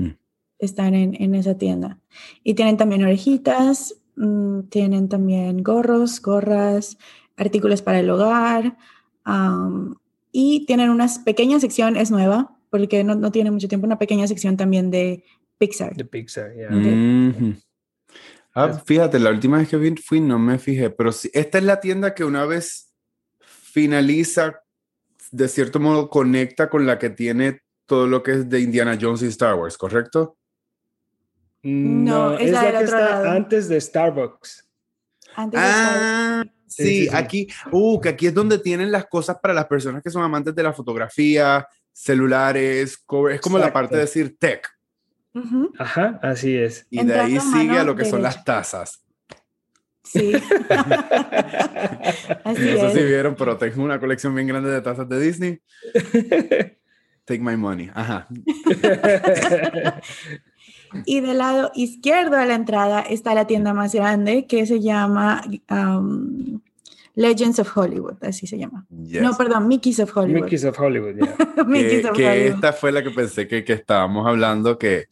C: están en, en esa tienda. Y tienen también orejitas, mmm, tienen también gorros, gorras, artículos para el hogar. Um, y tienen una pequeña sección, es nueva, porque no, no, tiene mucho tiempo, una pequeña sección también de Pixar.
B: De Pixar, yeah.
A: Mm -hmm. Ah, fíjate, la última vez que fui no me fijé, pero sí, esta es la tienda que una vez finaliza, de cierto modo conecta con la que tiene todo lo que es de Indiana Jones y Star Wars, ¿correcto?
B: No, es, la, que está antes de Starbucks.
A: Antes ah, sí, sí, sí, aquí, uh, que aquí es donde tienen las cosas para las personas que son amantes de la fotografía, celulares, es como Exacto. la parte de decir tech.
B: Uh -huh. Ajá, así es.
A: Y Entrando de ahí sigue a lo que derecha. son las tazas.
C: Sí. [laughs]
A: así Eso es. sí vieron, pero tengo una colección bien grande de tazas de Disney. [laughs] Take my money. Ajá. [laughs]
C: Y del lado izquierdo a la entrada está la tienda más grande que se llama um, Legends of Hollywood, así se llama. Yes. No, perdón, Mickey's of Hollywood.
B: Mickey's of Hollywood, yeah. [laughs]
A: Mickey's que, of que Hollywood. esta fue la que pensé que, que estábamos hablando que,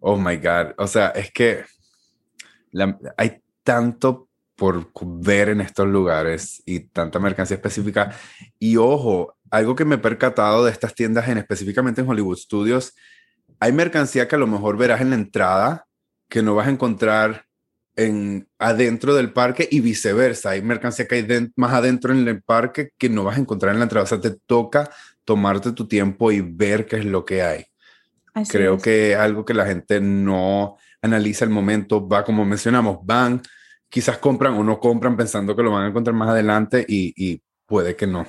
A: oh my God, o sea, es que la, hay tanto por ver en estos lugares y tanta mercancía específica. Y ojo, algo que me he percatado de estas tiendas, en, específicamente en Hollywood Studios, hay mercancía que a lo mejor verás en la entrada que no vas a encontrar en adentro del parque y viceversa. Hay mercancía que hay de, más adentro en el parque que no vas a encontrar en la entrada. O sea, te toca tomarte tu tiempo y ver qué es lo que hay. Así Creo es. que algo que la gente no analiza el momento, va como mencionamos, van, quizás compran o no compran pensando que lo van a encontrar más adelante y, y puede que no.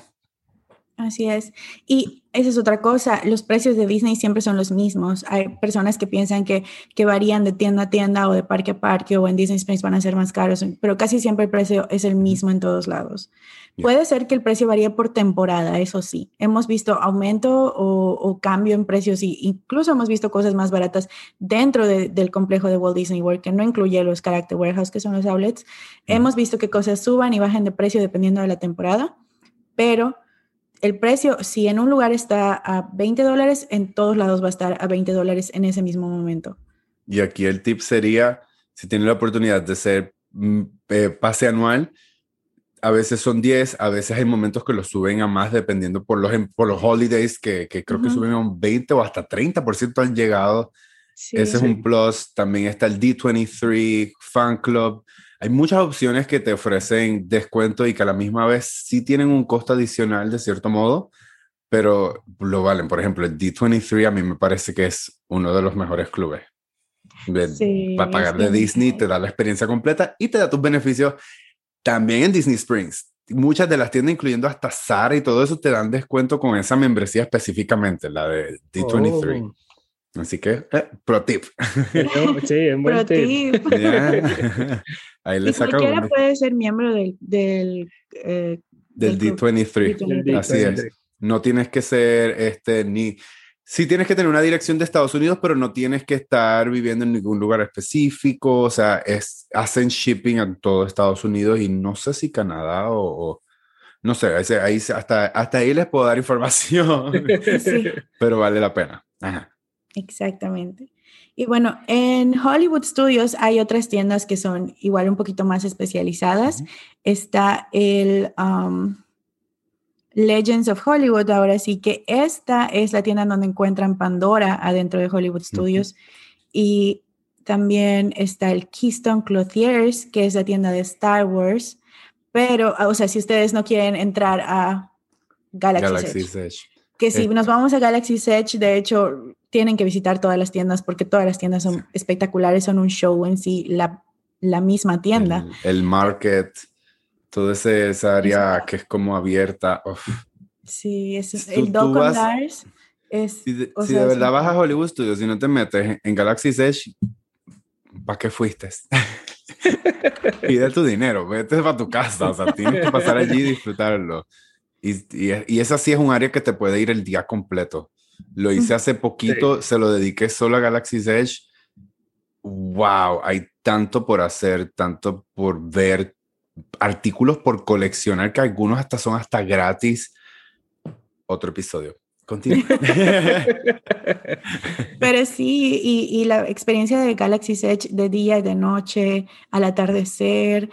C: Así es. Y esa es otra cosa, los precios de Disney siempre son los mismos. Hay personas que piensan que, que varían de tienda a tienda o de parque a parque o en Disney Springs van a ser más caros, pero casi siempre el precio es el mismo en todos lados. Yeah. Puede ser que el precio varíe por temporada, eso sí. Hemos visto aumento o, o cambio en precios y incluso hemos visto cosas más baratas dentro de, del complejo de Walt Disney World, que no incluye los Character Warehouse, que son los outlets. Mm. Hemos visto que cosas suban y bajen de precio dependiendo de la temporada, pero el precio, si en un lugar está a 20 dólares, en todos lados va a estar a 20 dólares en ese mismo momento.
A: Y aquí el tip sería, si tiene la oportunidad de ser mm, eh, pase anual, a veces son 10, a veces hay momentos que lo suben a más dependiendo por los, por los holidays, que, que creo uh -huh. que suben a un 20 o hasta 30% han llegado. Sí, Ese sí. es un plus. También está el D23 Fan Club hay muchas opciones que te ofrecen descuento y que a la misma vez sí tienen un costo adicional de cierto modo, pero lo valen. Por ejemplo, el D23 a mí me parece que es uno de los mejores clubes. Sí, Va a pagar de Disney, te da la experiencia completa y te da tus beneficios también en Disney Springs. muchas de las tiendas, incluyendo hasta Zara y todo eso, te dan descuento con esa membresía específicamente, la de D23. Así que, eh, pro tip. [laughs]
B: sí, un buen tip. [laughs] [laughs]
A: Ahí le saca
C: cualquiera puede ser miembro del, del,
A: eh, del D23. Así es. No tienes que ser este ni Sí tienes que tener una dirección de Estados Unidos, pero no tienes que estar viviendo en ningún lugar específico. O sea, es, hacen shipping a todo Estados Unidos y no sé si Canadá o, no sé, ahí, hasta, hasta ahí les puedo dar información, sí. pero vale la pena.
C: Exactamente. Y bueno, en Hollywood Studios hay otras tiendas que son igual un poquito más especializadas. Está el... Um, Legends of Hollywood. Ahora sí que esta es la tienda donde encuentran Pandora adentro de Hollywood Studios. Y también está el Keystone Clothiers, que es la tienda de Star Wars. Pero, o sea, si ustedes no quieren entrar a Galaxy Edge, Que si nos vamos a Galaxy Edge, de hecho, tienen que visitar todas las tiendas porque todas las tiendas son espectaculares, son un show en sí, la, la misma tienda.
A: el market todo ese, esa área que es como abierta.
C: Sí, es, el Doc Lars es...
A: Si de, verdad vas a Hollywood Studios y no te metes en Galaxy Edge, ¿para qué fuiste? [laughs] Pide tu dinero, vete para tu casa, o sea, tienes que pasar allí y disfrutarlo. Y, y, y, esa sí es un área que te puede ir el día completo. Lo hice hace [laughs] poquito, se lo dediqué solo a Galaxy Edge. Wow, hay tanto por hacer, tanto por ver, artículos por coleccionar que algunos hasta son hasta gratis. Otro episodio. Continúa. [laughs]
C: Pero sí, y, la experiencia de Galaxy Edge de día y de noche, al atardecer,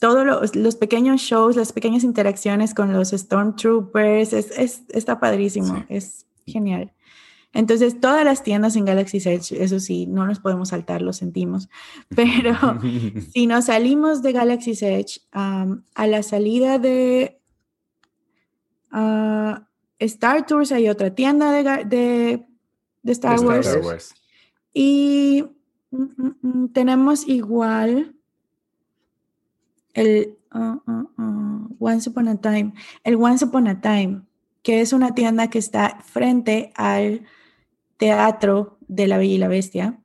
C: todos los, pequeños shows, las pequeñas interacciones con los Stormtroopers, es, está padrísimo, es genial. Entonces, todas las tiendas en Galaxy Edge, eso sí, no nos podemos saltar, lo sentimos. [laughs] Pero si nos salimos de Galaxy Edge, a la salida de ah, Star Tours hay otra tienda de, de, Star, Wars. Y mm, mm, mm, tenemos igual el ah, ah, Once Upon a Time, el Once Upon a Time, que es una tienda que está frente al teatro de La Bella y la Bestia,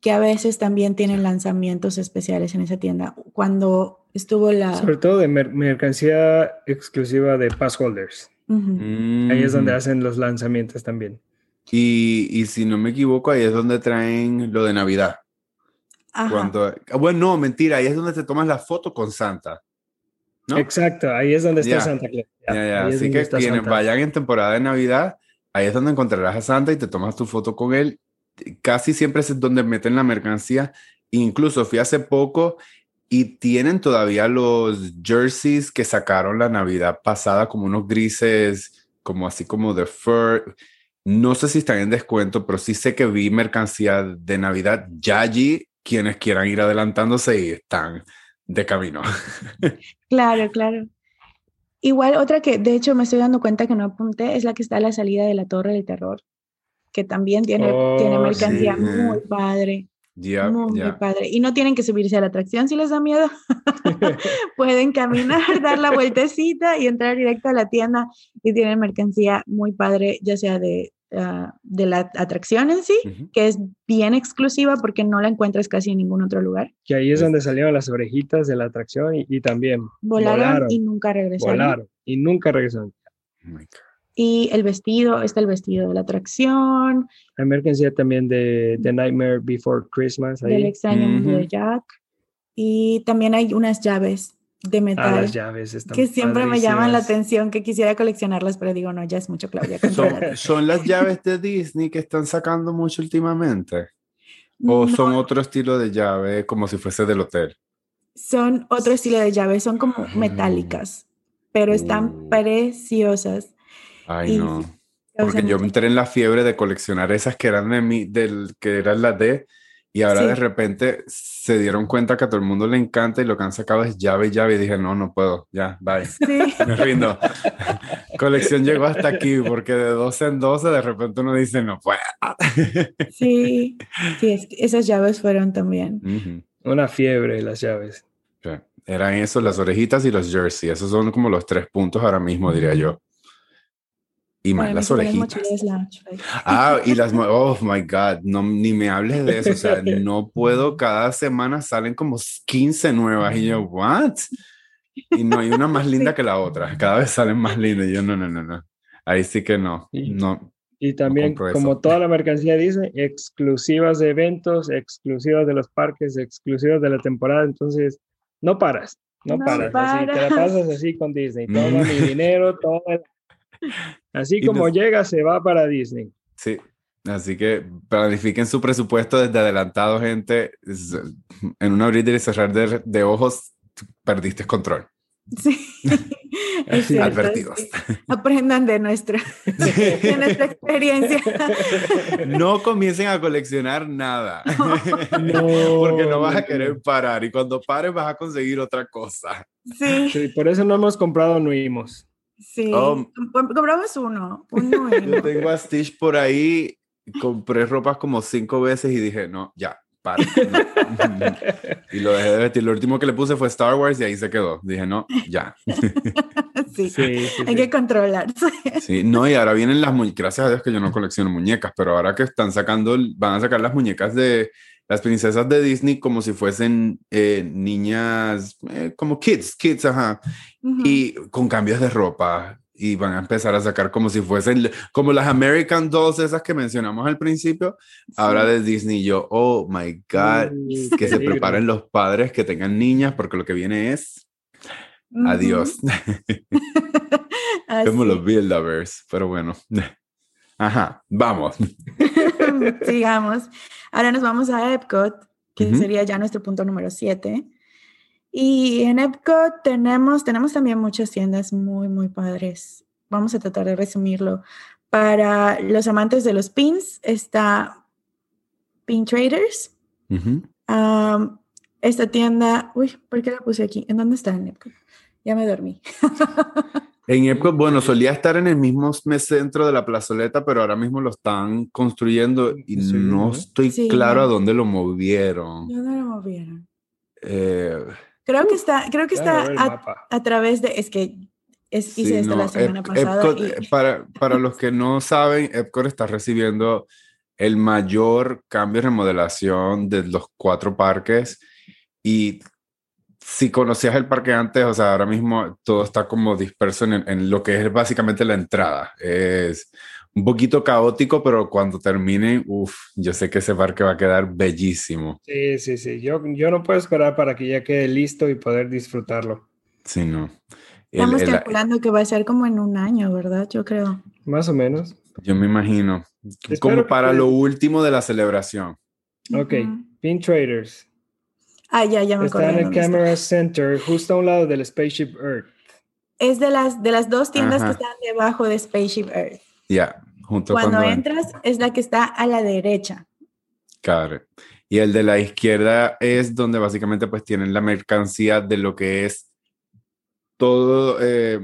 C: que a veces también tienen lanzamientos especiales en esa tienda. Cuando estuvo la...
B: Sobre todo de mercancía exclusiva de pass holders. Ahí es donde mm. hacen los lanzamientos también.
A: Y, y, si no me equivoco, ahí es donde traen lo de Navidad. Cuando, bueno, no, mentira, ahí es donde te tomas la foto con Santa.
B: ¿no? Exacto, ahí es donde está Santa Claus.
A: Así que quienes vayan en temporada de Navidad, ahí es donde encontrarás a Santa y te tomas tu foto con él. Casi siempre es donde meten la mercancía. Incluso fui hace poco y tienen todavía los jerseys que sacaron la Navidad pasada, como unos grises, como así como de fur. No sé si están en descuento, pero sí sé que vi mercancía de Navidad ya allí. Quienes quieran ir adelantándose y están de camino.
C: Claro, [laughs] claro. Igual otra que de hecho me estoy dando cuenta que no apunté es la que está a la salida de la Torre del Terror, que también tiene, tiene oh, mercancía muy padre. muy, padre. Y no tienen que subirse a la atracción si les da miedo. [laughs] Pueden caminar, dar la vueltecita y entrar directo a la tienda y tienen mercancía muy padre, ya sea de Ah, de la atracción en sí, que es bien exclusiva porque no la encuentras casi en ningún otro lugar.
B: Que ahí es donde salieron las orejitas de la atracción y, también
C: volaron, y nunca regresaron.
B: Volaron y nunca regresaron.
C: Oh y el vestido, está el vestido de la atracción.
B: Hay mercancía también de The Nightmare Before Christmas.
C: Ahí. Del extraño mundo de Jack. Y también hay unas llaves de metal.
B: las llaves
C: que siempre me llaman la atención, que quisiera coleccionarlas, pero digo, no, ya es mucho, Claudia.
A: ¿Son, las llaves de Disney que están sacando mucho últimamente? ¿O son otro estilo de llave, como si fuese del hotel?
C: Son otro estilo de llave, son como ah. metálicas, pero están uh. preciosas.
A: Ay, no. Porque yo me entré en la fiebre de coleccionar esas que eran de mí, del que eran las de y ahora de repente se dieron cuenta que a todo el mundo le encanta y lo que han sacado es llave y llave. Y dije, no, no puedo, ya, bye. [laughs] Me rindo. [laughs] Colección llegó hasta aquí porque de 12 en 12 de repente uno dice, no puedo. [laughs]
C: sí, sí, esas llaves fueron también.
B: Una fiebre las llaves.
A: eran esos, las orejitas y los jersey. Esos son como los tres puntos ahora mismo, diría yo. Y más las orejitas. Ah, y las, [laughs] oh my God, no, ni me hables de eso. O sea, [laughs] no puedo, cada semana salen como 15 nuevas y yo, what? Y no hay una más linda que la otra. Cada vez salen más lindas. Y yo, no, no, no, no. Ahí sí que no. no
B: y también, como toda la mercancía dice, exclusivas de eventos, exclusivas de los parques, exclusivas de la temporada. Entonces, no paras, no, paras. Así, te la pasas así con Disney. [laughs] Toma mi dinero, toma. Así como llega, se va para Disney.
A: Sí, Así que planifiquen su presupuesto desde adelantado, gente. En un abrir y cerrar de, ojos, perdiste control. Sí. [laughs] Advertidos.
C: Aprendan de nuestra, de nuestra experiencia. [laughs]
A: No comiencen a coleccionar nada. [laughs] porque no vas a querer parar. Y cuando pares, vas a conseguir otra cosa.
B: Sí. sí por eso no hemos comprado Nuimos.
C: Sí. Oh. compramos uno. uno Yo
A: tengo a [laughs] Stitch por ahí. Compré ropas como cinco veces y dije, no, ya, [laughs] y lo dejé de vestir. Lo último que le puse fue Star Wars y ahí se quedó. Dije, no, ya. [laughs]
C: sí, sí, hay que controlarse.
A: Sí, no, y ahora vienen las muñecas. Gracias a Dios que yo no colecciono muñecas, pero ahora que están sacando, van a sacar las muñecas de las princesas de Disney como si fuesen eh, niñas, eh, como kids, kids, ajá. Y con cambios de ropa, y van a empezar a sacar como si fuesen como las American Dolls esas que mencionamos al principio, ahora de Disney yo, oh my god, que se preparen los padres que tengan niñas porque lo que viene es adiós. [laughs] [laughs] como los Builders, pero bueno. [laughs] Ajá, vamos. [laughs]
C: Sigamos. Ahora nos vamos a Epcot, que sería ya nuestro punto número 7. Y en Epcot tenemos, tenemos también muchas tiendas muy, muy padres. Vamos a tratar de resumirlo. Para los amantes de los pins está Pin Traders. esta tienda, uy, ¿por qué la puse aquí? ¿En dónde está en Epcot? Ya me dormí. [laughs]
A: en Epcot, bueno, solía estar en el mismo centro de la plazoleta, pero ahora mismo lo están construyendo y no estoy claro a dónde lo movieron.
C: ¿Dónde lo movieron? Eh, Creo que está, creo que está a, través de, es que es, hice esto la semana pasada.
A: Eh, para, para los que no saben, Epcot está recibiendo el mayor cambio y remodelación de los cuatro parques y si conocías el parque antes, o sea, ahora mismo todo está como disperso en, en lo que es básicamente la entrada. Es un poquito caótico, pero cuando termine, uff, yo sé que ese parque va a quedar bellísimo.
B: Sí, sí, sí. Yo, yo no puedo esperar para que ya quede listo y poder disfrutarlo.
A: Sí, no.
C: Estamos calculando que va a ser como en un año, ¿verdad? Yo creo.
B: Más o menos.
A: Yo me imagino. como para lo último de la celebración.
B: Ok, Pin Traders.
C: Ah, ya, ya me
B: acuerdo. Está en el Camera Center, justo a un lado del Spaceship Earth.
C: Es de las, de las dos tiendas que están debajo de Spaceship Earth.
A: Ya,
C: cuando, entras es la que está a la derecha.
A: Claro. Y el de la izquierda es donde básicamente pues tienen la mercancía de lo que es todo eh,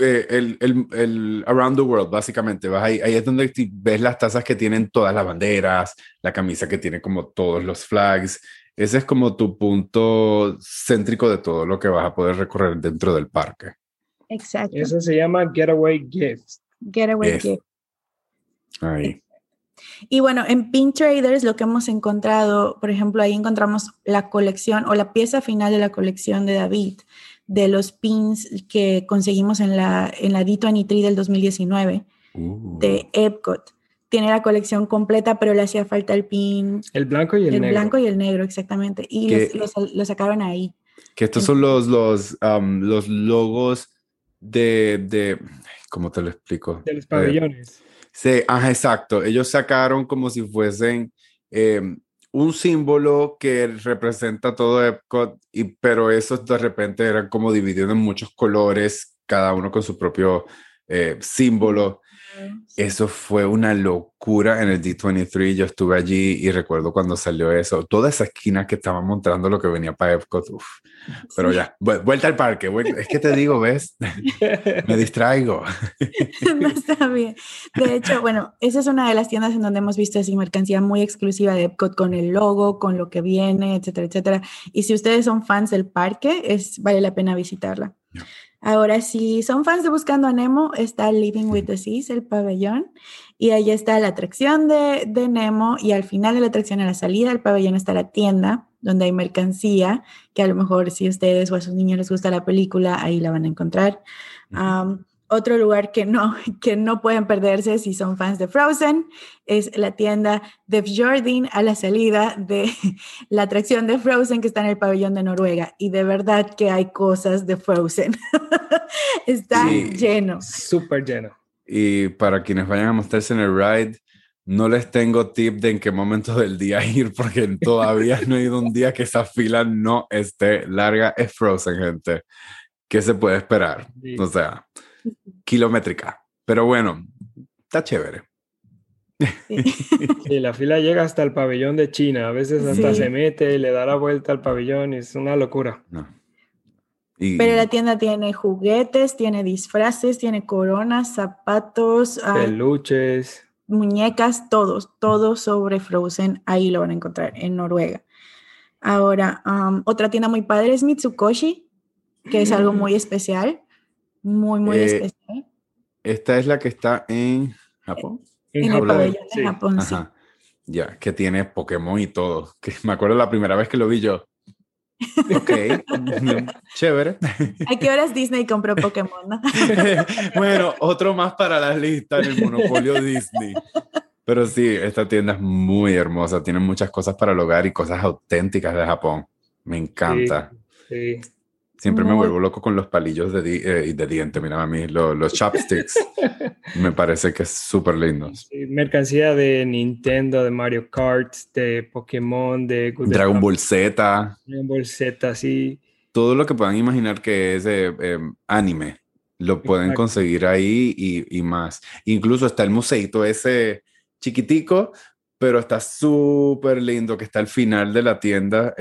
A: eh, el, el, el, around the world, básicamente. Vas ahí, ahí es donde ves las tazas que tienen todas las banderas, la camisa que tiene como todos los flags. Ese es como tu punto céntrico de todo lo que vas a poder recorrer dentro del parque.
C: Exacto.
B: Eso se llama Getaway Gifts.
C: Getaway Gift.
A: Ahí.
C: Y bueno, en Pin Traders lo que hemos encontrado, por ejemplo, ahí encontramos la colección o la pieza final de la colección de David, de los pins que conseguimos en la, en la D23 del 2019 uh. de Epcot. Tiene la colección completa, pero le hacía falta el pin.
B: El blanco y el, negro.
C: El blanco y el negro, exactamente. Y lo sacaron ahí.
A: Que estos son los, los, um, los logos de, de, ¿cómo te lo explico?
B: De los pabellones.
A: sí, ajá, exacto. Ellos sacaron como si fuesen em, un símbolo que representa todo Epcot, y, pero esos de repente eran como divididos en muchos colores, cada uno con su propio eh, símbolo. Eso fue una locura en el D23. Yo estuve allí y recuerdo cuando salió eso, toda esa esquina que estaban mostrando lo que venía para Epcot. Uf. Pero ya, vuelta al parque. Es que te digo, ¿ves? [laughs] Me distraigo. [laughs]
C: no está bien. De hecho, bueno, esa es una de las tiendas en donde hemos visto así mercancía muy exclusiva de Epcot con el logo, con lo que viene, etcétera, etcétera. Y si ustedes son fans del parque, es, vale la pena visitarla. Ahora, si son fans de Buscando a Nemo, está Living with the Seas, el pabellón, y ahí está la atracción de, de, Nemo, y al final de la atracción, a la salida del pabellón, está la tienda, donde hay mercancía, que a lo mejor si a ustedes o a sus niños les gusta la película, ahí la van a encontrar. Otro lugar que no, [laughs] que no pueden perderse si son fans de Frozen es la tienda de Fjordin a la salida de [laughs] la atracción de Frozen que está en el pabellón de Noruega. Y de verdad que hay cosas de Frozen. [laughs] está lleno.
B: Súper lleno.
A: Y para quienes vayan a mostrarse en el ride, no les tengo tip de en qué momento del día ir porque todavía no he ido un día que esa fila no esté larga. Es Frozen, gente. ¿Qué se puede esperar? O sea, kilométrica. Pero bueno, está chévere.
B: Sí. [laughs] la fila llega hasta el pabellón de China. A veces hasta se mete y le da la vuelta al pabellón y es una locura.
C: Pero la tienda tiene juguetes, tiene disfraces, tiene coronas, zapatos,
B: ah, peluches,
C: muñecas, todos, todos sobre Frozen. Ahí lo van a encontrar en Noruega. Ahora, otra tienda muy padre es Mitsukoshi, que es algo muy especial. Muy, muy eh, especial.
A: Esta es la que está en Japón.
C: En, el pabellón de Japón, sí.
A: Ya, que tiene Pokémon y todo. Que me acuerdo la primera vez que lo vi yo. Ok, [laughs] chévere.
C: ¿A qué horas Disney compró Pokémon? [laughs]
A: bueno, otro más para la lista en el monopolio Disney. Pero sí, esta tienda es muy hermosa, tiene muchas cosas para el hogar y cosas auténticas de Japón. Me encanta. sí. Siempre me vuelvo loco con los palillos de, di eh, de diente, mira a mí, los chopsticks. [laughs] me parece que es súper lindo.
B: mercancía de Nintendo, de Mario Kart, de Pokémon, de
A: Dragon Ball Z.
B: Dragon Ball Z, sí.
A: Todo lo que puedan imaginar que es em, anime, lo pueden conseguir ahí y, y, más. Incluso está el museito ese chiquitico, pero está súper lindo que está al final de la tienda.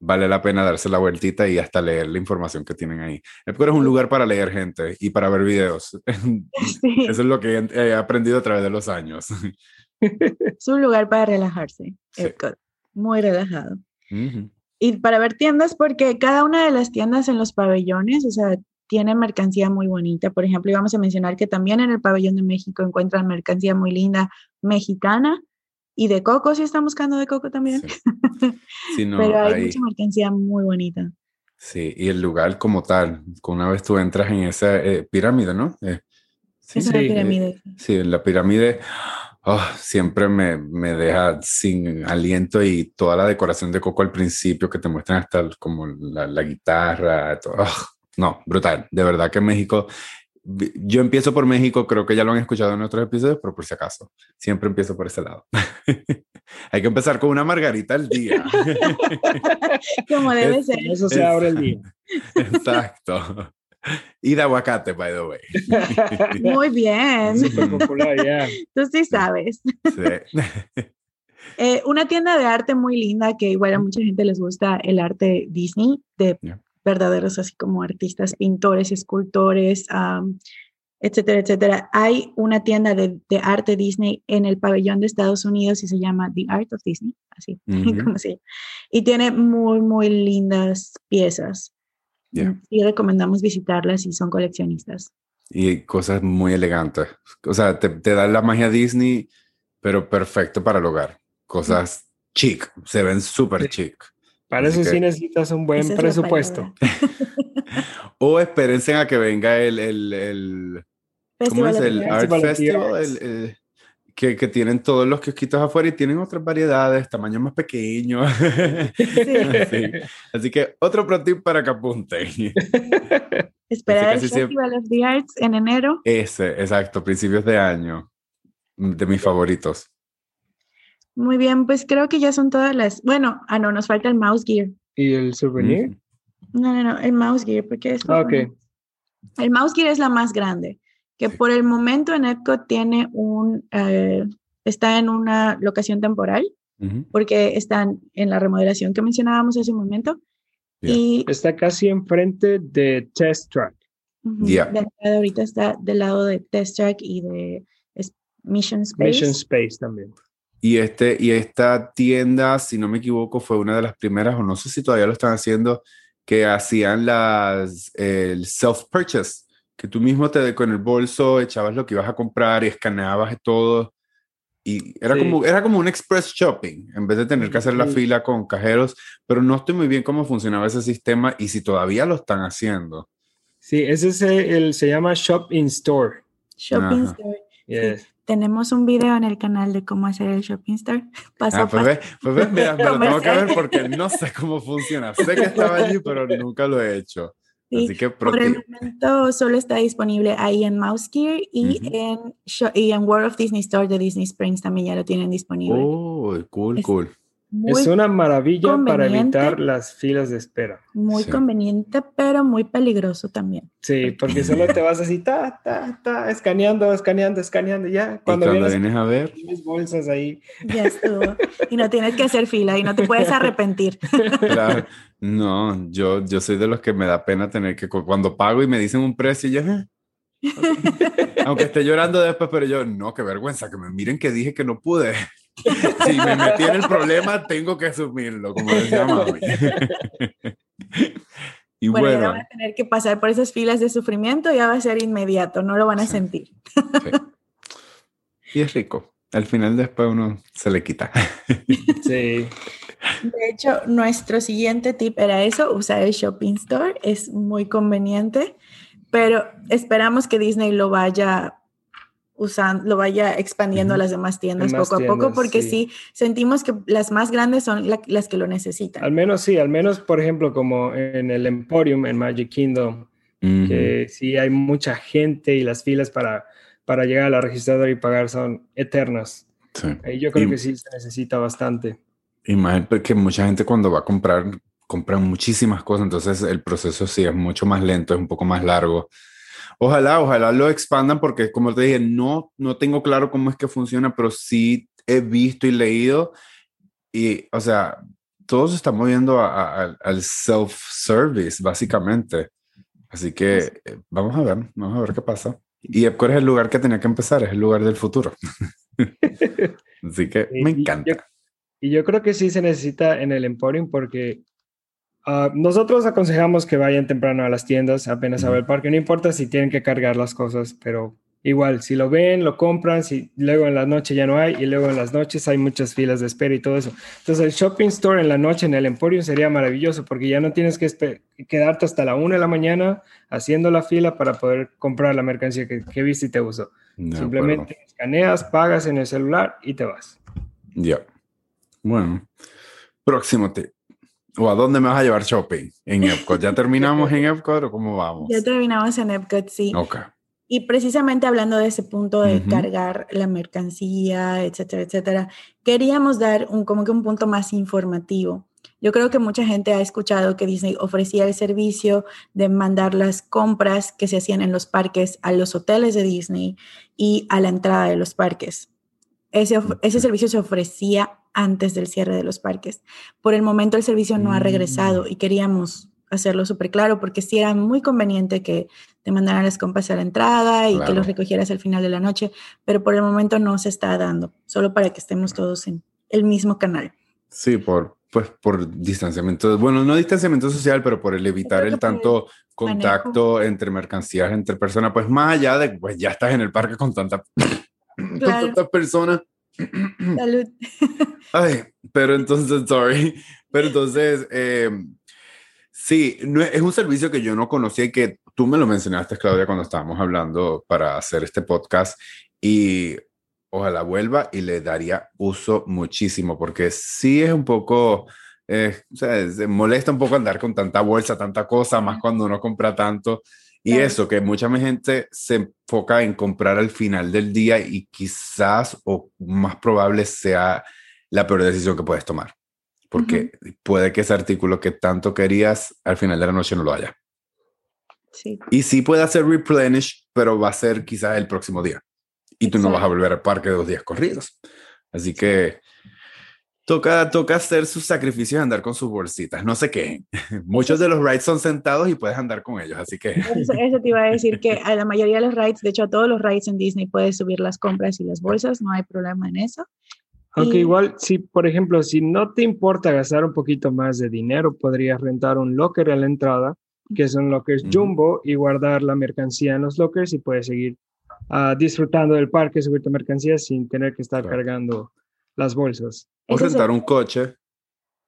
A: Vale la pena darse la vueltita y hasta leer la información que tienen ahí. Epcot es un lugar para leer gente y para ver videos. [laughs] [laughs] Eso es lo que he aprendido a través de los años.
C: Es un lugar para relajarse, Epcot. Muy relajado. Y para ver tiendas, porque cada una de las tiendas en los pabellones, o sea, tienen mercancía muy bonita. Por ejemplo, íbamos a mencionar que también en el pabellón de México encuentran mercancía muy linda mexicana y de coco, si están buscando de coco también. Sí. [laughs] Pero hay, mucha mercancía muy bonita.
A: Sí, y el lugar como tal, una vez tú entras en esa eh, pirámide, ¿no?
C: Eh, sí, es una pirámide.
A: Eh, sí, la pirámide oh, siempre me, me, deja sin aliento y toda la decoración de coco al principio que te muestran hasta como la, la guitarra, todo. Oh, no, brutal. De verdad que México yo empiezo por México, creo que ya lo han escuchado en otros episodios, pero por si acaso, siempre empiezo por ese lado. [laughs] Hay que empezar con una margarita al día. [laughs]
C: Como debe ser.
B: Eso se abre el día. [laughs]
A: Exacto. Y de aguacate, by the way.
C: Muy bien. popular, ya. Tú sí sabes. Sí. Eh, una tienda de arte muy linda que igual a mucha gente les gusta el arte Disney de verdaderos así como artistas, pintores, escultores, etcétera, etcétera. Hay una tienda de, arte Disney en el pabellón de Estados Unidos y se llama The Art of Disney, así [laughs] como así. Y tiene muy, muy lindas piezas. Y recomendamos visitarlas si son coleccionistas.
A: Y cosas muy elegantes. O sea, te, te da la magia Disney, pero perfecto para el hogar. Cosas chic, se ven súper chic.
B: Para eso sí necesitas un buen presupuesto. [laughs]
A: o espérense a que venga el, el, el ¿cómo es? El Art Festival, que, que, tienen todos los kiosquitos afuera y tienen otras variedades, tamaños más pequeños. [laughs] Así. que otro pro tip para que apunten. [laughs]
C: Esperar el Festival of the Arts en enero.
A: Ese, exacto, principios de año, de mis favoritos.
C: Muy bien, pues creo que ya son todas las. Bueno, ah, no, nos falta el mouse gear.
B: ¿Y el souvenir?
C: No, no, no, el mouse gear, porque es.
B: Ah, ok.
C: El mouse gear es la más grande, que por el momento en Epcot tiene un, eh, está en una locación temporal, porque están en la remodelación que mencionábamos hace un momento. Y
B: está casi enfrente de Test Track.
C: ahorita está del lado de Test Track y de Mission Space.
B: Mission Space también.
A: Y, este, y esta tienda, si no me equivoco, fue una de las primeras, o no sé si todavía lo están haciendo, que hacían las, el self-purchase que tú mismo te con el bolso echabas lo que ibas a comprar y escaneabas todo. Y era, como, era como un express shopping, en vez de tener que hacer la fila con cajeros, pero no estoy muy bien cómo funcionaba ese sistema y si todavía lo están haciendo.
B: Sí, ese es el, se llama Shop in Store.
C: Shopping Store. Tenemos un video en el canal de cómo hacer el shopping store. [laughs]
A: Paso ah, pues ve, pues ve, mira, me lo tengo que ver porque no sé cómo funciona. Sé que estaba allí, [laughs] pero nunca lo he hecho. Así que
C: por el momento solo está disponible ahí en Mouse Gear y, en, y en World of Disney Store de Disney Springs también ya lo tienen disponible.
A: Oh, cool, cool
B: es una maravilla para evitar las filas de espera.
C: Muy conveniente, pero muy peligroso también.
B: Sí, porque solo te vas así, ta, ta, ta, escaneando, escaneando, escaneando, ya.
A: Cuando, vienes, a ver.
B: Tienes bolsas ahí.
C: Ya estuvo. Y no tienes que hacer fila y no te puedes arrepentir.
A: Claro. No, yo, yo soy de los que me da pena tener que, cuando pago y me dicen un precio, ya. Eh". [laughs] Aunque esté llorando después, pero yo, no, qué vergüenza, que me miren que dije que no pude [laughs] si me metí en el problema, tengo que asumirlo, como decía mami. [laughs]
C: y bueno, bueno. van a tener que pasar por esas filas de sufrimiento, ya va a ser inmediato, no lo van a sentir.
A: Y es rico. Al final después uno se le quita. [laughs]
B: sí.
C: De hecho, nuestro siguiente tip era eso, usar el shopping store. Es muy conveniente, pero esperamos que Disney lo vaya usando, lo vaya expandiendo a las demás tiendas poco a poco, porque sí. sentimos que las más grandes son las que lo necesitan.
B: Al menos sí, al menos por ejemplo como en el Emporium, en Magic Kingdom, que sí hay mucha gente y las filas para, para llegar a la registradora y pagar son eternas. Sí. yo creo que sí se necesita bastante.
A: Imagínate que mucha gente cuando va a comprar, compra muchísimas cosas, entonces el proceso sí es mucho más lento, es un poco más largo. Ojalá, ojalá lo expandan porque como te dije, no, no tengo claro cómo es que funciona, pero sí he visto y leído y, o sea, todo se está moviendo al self-service, básicamente. Así que eh, vamos a ver, vamos a ver qué pasa. Y Epcot es el lugar que tenía que empezar, es el lugar del futuro. [laughs] Así que me encanta.
B: Y yo, creo que sí se necesita en el Emporium porque Ah, nosotros aconsejamos que vayan temprano a las tiendas, apenas a ver el parque. No importa si tienen que cargar las cosas, pero igual, si lo ven, lo compran, si luego en la noche ya no hay y luego en las noches hay muchas filas de espera y todo eso. Entonces el shopping store en la noche en el Emporium sería maravilloso porque ya no tienes que quedarte hasta la una de la mañana haciendo la fila para poder comprar la mercancía que, que viste y te gustó. Simplemente escaneas, pagas en el celular y te vas.
A: Ya. Bueno, próximo tip. ¿O a dónde me vas a llevar shopping? ¿En Epcot? ¿Ya terminamos en Epcot o cómo vamos?
C: Ya terminamos en Epcot, sí.
A: Ok.
C: Y precisamente hablando de ese punto de cargar la mercancía, etcétera, etcétera, queríamos dar un, como que un punto más informativo. Yo creo que mucha gente ha escuchado que Disney ofrecía el servicio de mandar las compras que se hacían en los parques a los hoteles de Disney y a la entrada de los parques. Ese, ese servicio se ofrecía antes del cierre de los parques. Por el momento el servicio no ha regresado mm. y queríamos hacerlo súper claro porque sí era muy conveniente que te mandaran las compras a la entrada y que los recogieras al final de la noche, pero por el momento no se está dando, solo para que estemos todos en el mismo canal.
A: Sí, por, pues, por distanciamiento, bueno, no distanciamiento social, pero por el evitar el tanto contacto entre mercancías, entre personas, pues más allá de, pues ya estás en el parque con, tanta, con tantas personas
C: Salud. [clears throat]
A: Ay, pero entonces, sorry, pero entonces, eh, sí, no, es un servicio que yo no conocía y que tú me lo mencionaste, Claudia, cuando estábamos hablando para hacer este podcast y ojalá vuelva y le daría uso muchísimo porque sí es un poco... Eh, o sea, se molesta un poco andar con tanta bolsa, tanta cosa, más cuando uno compra tanto. Y eso, que mucha gente se enfoca en comprar al final del día y quizás o más probable sea la peor decisión que puedes tomar. Porque puede que ese artículo que tanto querías al final de la noche no lo haya.
C: Sí.
A: Y sí puede hacer replenish, pero va a ser quizás el próximo día. Y tú no vas a volver al parque dos días corridos. Así que toca, toca hacer sus sacrificios y andar con sus bolsitas. No sé qué. [laughs] Muchos de los rides son sentados y puedes andar con ellos. Así que.
C: Eso, eso, te iba a decir que a la mayoría de los rides, de hecho, a todos los rides en Disney puedes subir las compras y las bolsas. No hay problema en eso.
B: Aunque y... igual, si por ejemplo, si no te importa gastar un poquito más de dinero, podrías rentar un locker a la entrada, que son lockers mm. jumbo, y guardar la mercancía en los lockers y puedes seguir uh, disfrutando del parque, subir tu mercancía sin tener que estar claro. cargando las bolsas.
A: O Eso rentar un coche.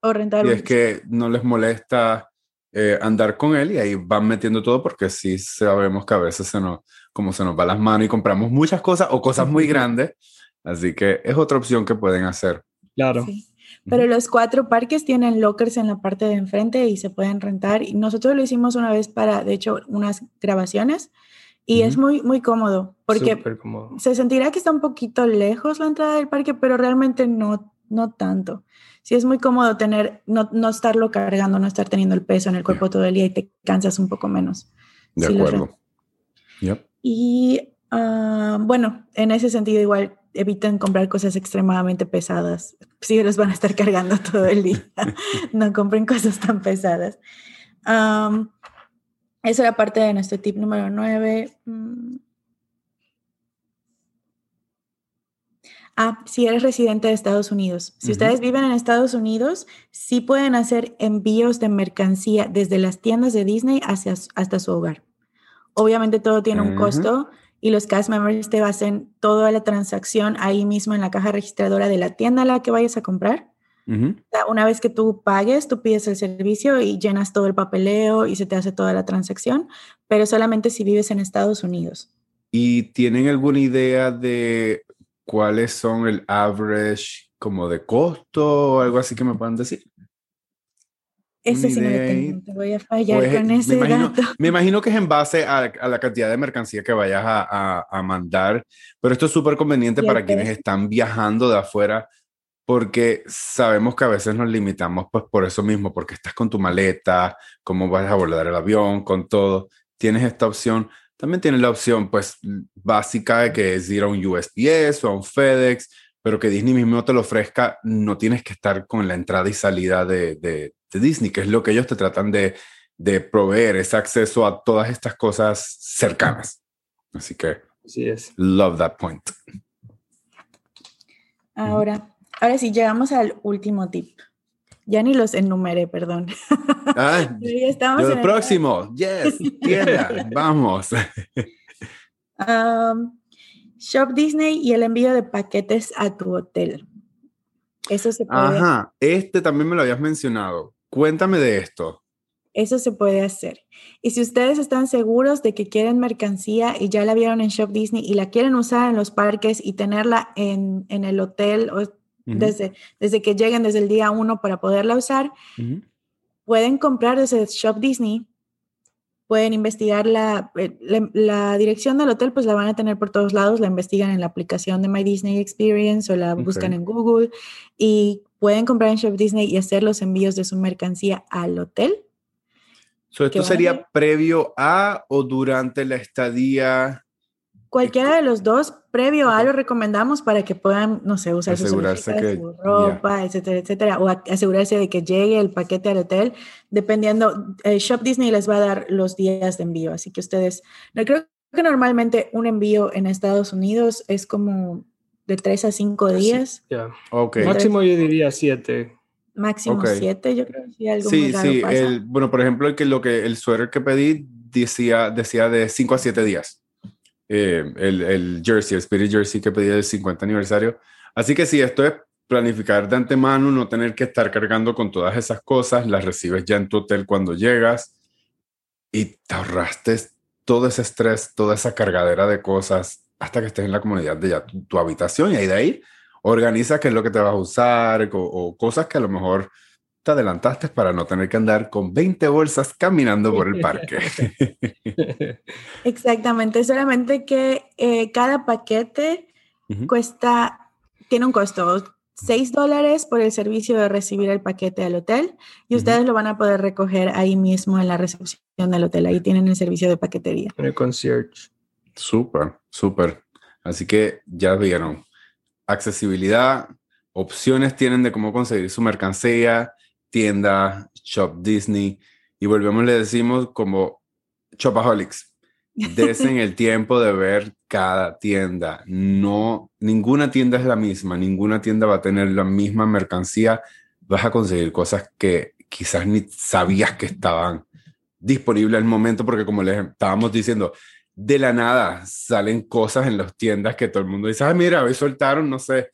C: O rentar
A: y
C: un
A: es que no les molesta eh, andar con él y ahí van metiendo todo porque sí sabemos que a veces se nos, como se nos va las manos y compramos muchas cosas o cosas muy grandes. Así que es otra opción que pueden hacer.
B: Claro.
C: Sí. Pero los cuatro parques tienen lockers en la parte de enfrente y se pueden rentar. Y nosotros lo hicimos una vez para, de hecho, unas grabaciones. Y uh -huh. es muy, muy cómodo porque
B: cómodo.
C: se sentirá que está un poquito lejos la entrada del parque, pero realmente no, no tanto. Sí es muy cómodo tener, no, no estarlo cargando, no estar teniendo el peso en el cuerpo todo el día y te cansas un poco menos.
A: De sí acuerdo.
C: Yep. Y uh, bueno, en ese sentido igual eviten comprar cosas extremadamente pesadas. Si los van a estar cargando [laughs] todo el día, [laughs] no compren cosas tan pesadas. Um, eso era parte de nuestro tip número 9. Mm. Ah, si eres residente de Estados Unidos. Si uh -huh. ustedes viven en Estados Unidos, sí pueden hacer envíos de mercancía desde las tiendas de Disney hacia, hasta su hogar. Obviamente todo tiene uh -huh. un costo y los cast members te hacen toda la transacción ahí mismo en la caja registradora de la tienda a la que vayas a comprar. Uh -huh. Una vez que tú pagues, tú pides el servicio y llenas todo el papeleo y se te hace toda la transacción, pero solamente si vives en Estados Unidos.
A: ¿Y tienen alguna idea de cuáles son el average como de costo o algo así que me puedan decir?
C: Ese sí no lo tengo, te voy a fallar pues, con ese
A: me imagino,
C: dato.
A: Me imagino que es en base a, a la cantidad de mercancía que vayas a, a, a mandar, pero esto es súper conveniente para quienes están viajando de afuera, porque sabemos que a veces nos limitamos pues por eso mismo, porque estás con tu maleta, cómo vas a abordar el avión, con todo. Tienes esta opción. También tienes la opción pues básica de que es ir a un USPS o a un FedEx, pero que Disney mismo te lo ofrezca, no tienes que estar con la entrada y salida de, de, de Disney, que es lo que ellos te tratan de, de, proveer, ese acceso a todas estas cosas cercanas. Así que,
B: Así es.
A: love that point.
C: Ahora, ahora sí, llegamos al último tip. Ya ni los enumeré, perdón.
A: Ah, [laughs]
C: ya estamos
A: el próximo, [laughs] yes, tienda, vamos.
C: Um, Shop Disney y el envío de paquetes a tu hotel. Eso se puede.
A: Ajá, este también me lo habías mencionado. Cuéntame de esto.
C: Eso se puede hacer. Y si ustedes están seguros de que quieren mercancía y ya la vieron en Shop Disney y la quieren usar en los parques y tenerla en, en el hotel o uh -huh. desde, desde que lleguen desde el día uno para poderla usar, uh -huh. pueden comprar desde Shop Disney pueden investigar la, eh, la, la, dirección del hotel, pues la van a tener por todos lados, la investigan en la aplicación de My Disney Experience o la okay. buscan en Google y pueden comprar en Shop Disney y hacer los envíos de su mercancía al hotel.
A: So, ¿Esto sería a previo a o durante la estadía?
C: Cualquiera de los dos, previo okay. a lo recomendamos para que puedan, no sé, usar sus que, su ropa, yeah. etcétera, etcétera, o asegurarse de que llegue el paquete al hotel, dependiendo, eh, Shop Disney les va a dar los días de envío, así que ustedes, no, creo que normalmente un envío en Estados Unidos es como de tres a cinco días.
B: Yeah. Okay. Máximo yo diría siete.
C: Máximo okay. siete, yo creo que sí, algo
A: sí,
C: muy raro
A: sí,
C: pasa.
A: El, bueno, por ejemplo, el, que, lo que, el suéter que pedí decía, decía de cinco a siete días eh, el, jersey, el Spirit Jersey que pedí del 50 aniversario. Así que sí, esto es planificar de antemano, no tener que estar cargando con todas esas cosas, las recibes ya en tu hotel cuando llegas y te ahorraste todo ese estrés, toda esa cargadera de cosas hasta que estés en la comunidad de ya tu, tu habitación y ahí de ahí organiza qué es lo que te vas a usar o, o cosas que a lo mejor te adelantaste para no tener que andar con 20 bolsas caminando por el parque. [laughs]
C: Exactamente, solamente que eh, cada paquete uh -huh. cuesta, tiene un costo. 6 dólares por el servicio de recibir el paquete al hotel y ustedes lo van a poder recoger ahí mismo en la recepción del hotel. Ahí tienen el servicio de paquetería.
B: En el concierge.
A: Súper, súper. Así que ya vieron. Accesibilidad, opciones tienen de cómo conseguir su mercancía, tienda, Shop Disney. Y volvemos, le decimos como Shopaholics desen el [laughs] tiempo de ver cada tienda. No, ninguna tienda es la misma, ninguna tienda va a tener la misma mercancía. Vas a conseguir cosas que quizás ni sabías que estaban disponibles al momento, porque como les estábamos diciendo, de la nada salen cosas en las tiendas que todo el mundo dice, ah, mira, hoy soltaron, no sé,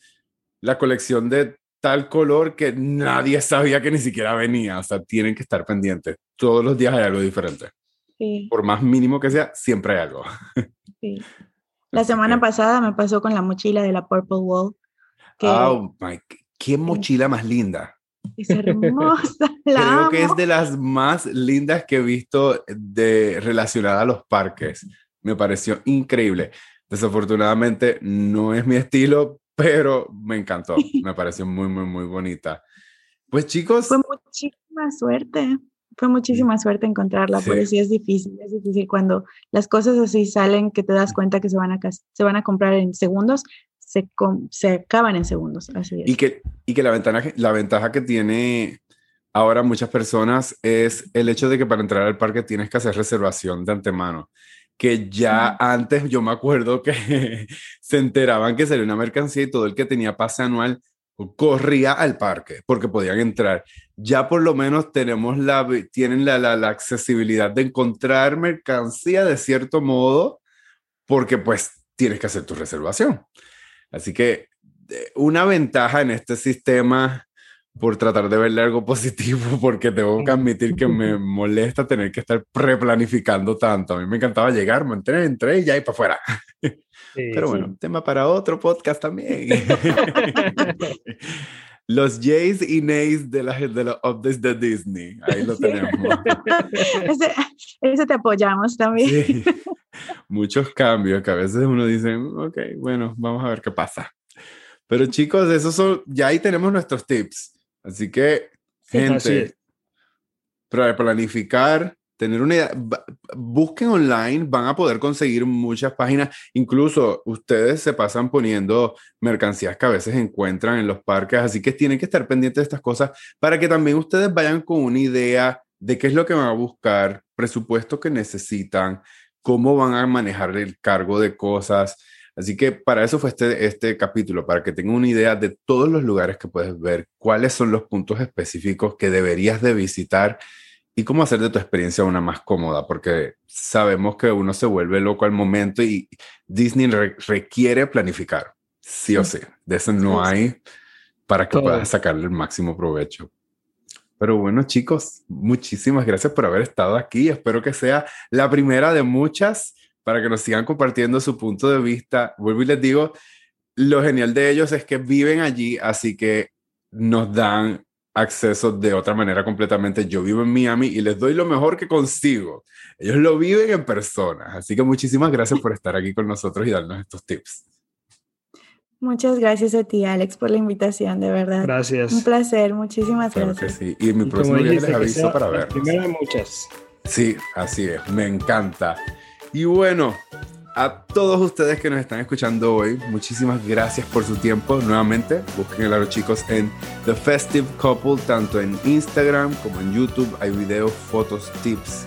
A: la colección de tal color que nadie sabía que ni siquiera venía. O sea, tienen que estar pendientes. Todos los días hay algo diferente. Por más mínimo que sea, siempre hay algo.
C: Sí. [laughs] La semana pasada me pasó con la mochila de la Purple Wall.
A: oh my, qué mochila más linda.
C: Es hermosa. [laughs]
A: Creo que es de las más lindas que he visto de relacionada a los parques. Me pareció increíble. Desafortunadamente no es mi estilo, pero me encantó. Me pareció muy, muy, muy bonita. Pues chicos.
C: Fue muchísima suerte fue muchísima suerte encontrarla, sí. pero sí es difícil, es difícil cuando las cosas así salen que te das cuenta que se van a, se van a comprar en segundos, se, se acaban en segundos, así es.
A: Y que, y que la, ventaja, la ventaja que tiene ahora muchas personas es el hecho de que para entrar al parque tienes que hacer reservación de antemano que ya antes yo me acuerdo que [laughs] se enteraban que salía una mercancía y todo el que tenía pase anual corría al parque porque podían entrar. Ya por lo menos tenemos la, tienen la, la, la, accesibilidad de encontrar mercancía de cierto modo porque pues tienes que hacer tu reservación. Así que eh, una ventaja en este sistema por tratar de verle algo positivo [laughs] porque tengo que admitir que me [laughs] molesta tener que estar preplanificando tanto. A mí me encantaba llegar, me entré, entré y ya y para afuera. Pero bueno, sí. tema para otro podcast también. [laughs] los Jays y Nays de, la, de los updates de Disney. Ahí lo tenemos.
C: ese, ese, te apoyamos también. Sí.
A: Muchos cambios que a veces uno dice, ok, bueno, vamos a ver qué pasa. Pero chicos, esos son, ya ahí tenemos nuestros tips. Así que, sí, gente, así para planificar, tener una idea, busquen online, van a poder conseguir muchas páginas, incluso ustedes se pasan poniendo mercancías que a veces encuentran en los parques, así que tienen que estar pendientes de estas cosas para que también ustedes vayan con una idea de qué es lo que van a buscar, presupuesto que necesitan, cómo van a manejar el cargo de cosas. Así que para eso fue este, este capítulo, para que tengan una idea de todos los lugares que puedes ver, cuáles son los puntos específicos que deberías de visitar y cómo hacer de tu experiencia una más cómoda, porque sabemos que uno se vuelve loco al momento y Disney re requiere planificar, sí, sí, o sí. De eso no hay para que Todo. puedas sacarle el máximo provecho. Pero bueno, chicos, muchísimas gracias por haber estado aquí. Espero que sea la primera de muchas para que nos sigan compartiendo su punto de vista. Vuelvo y les digo, lo genial de ellos es que viven allí, así que nos dan acceso de otra manera completamente. Yo vivo en Miami y les doy lo mejor que consigo. Ellos lo viven en persona. Así que muchísimas gracias por estar aquí con nosotros y darnos estos tips.
C: Muchas gracias a ti, Alex, por la invitación, de verdad.
B: Gracias.
C: Un placer, muchísimas
A: claro
C: gracias.
A: Que sí. Y mi próximo día les aviso para ver.
B: Primero muchas.
A: Sí, así es, me encanta. Y bueno, a todos ustedes que nos están escuchando hoy, muchísimas gracias por su tiempo. Nuevamente, busquen a los chicos en The Festive Couple, tanto en Instagram como en YouTube. Hay videos, fotos, tips,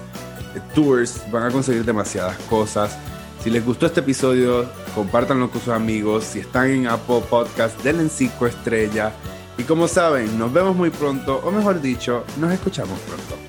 A: tours. Van a conseguir demasiadas cosas. Si les gustó este episodio, compártanlo con sus amigos. Si están en Apple Podcast, denle 5 estrellas. Y como saben, nos vemos muy pronto, o mejor dicho, nos escuchamos pronto.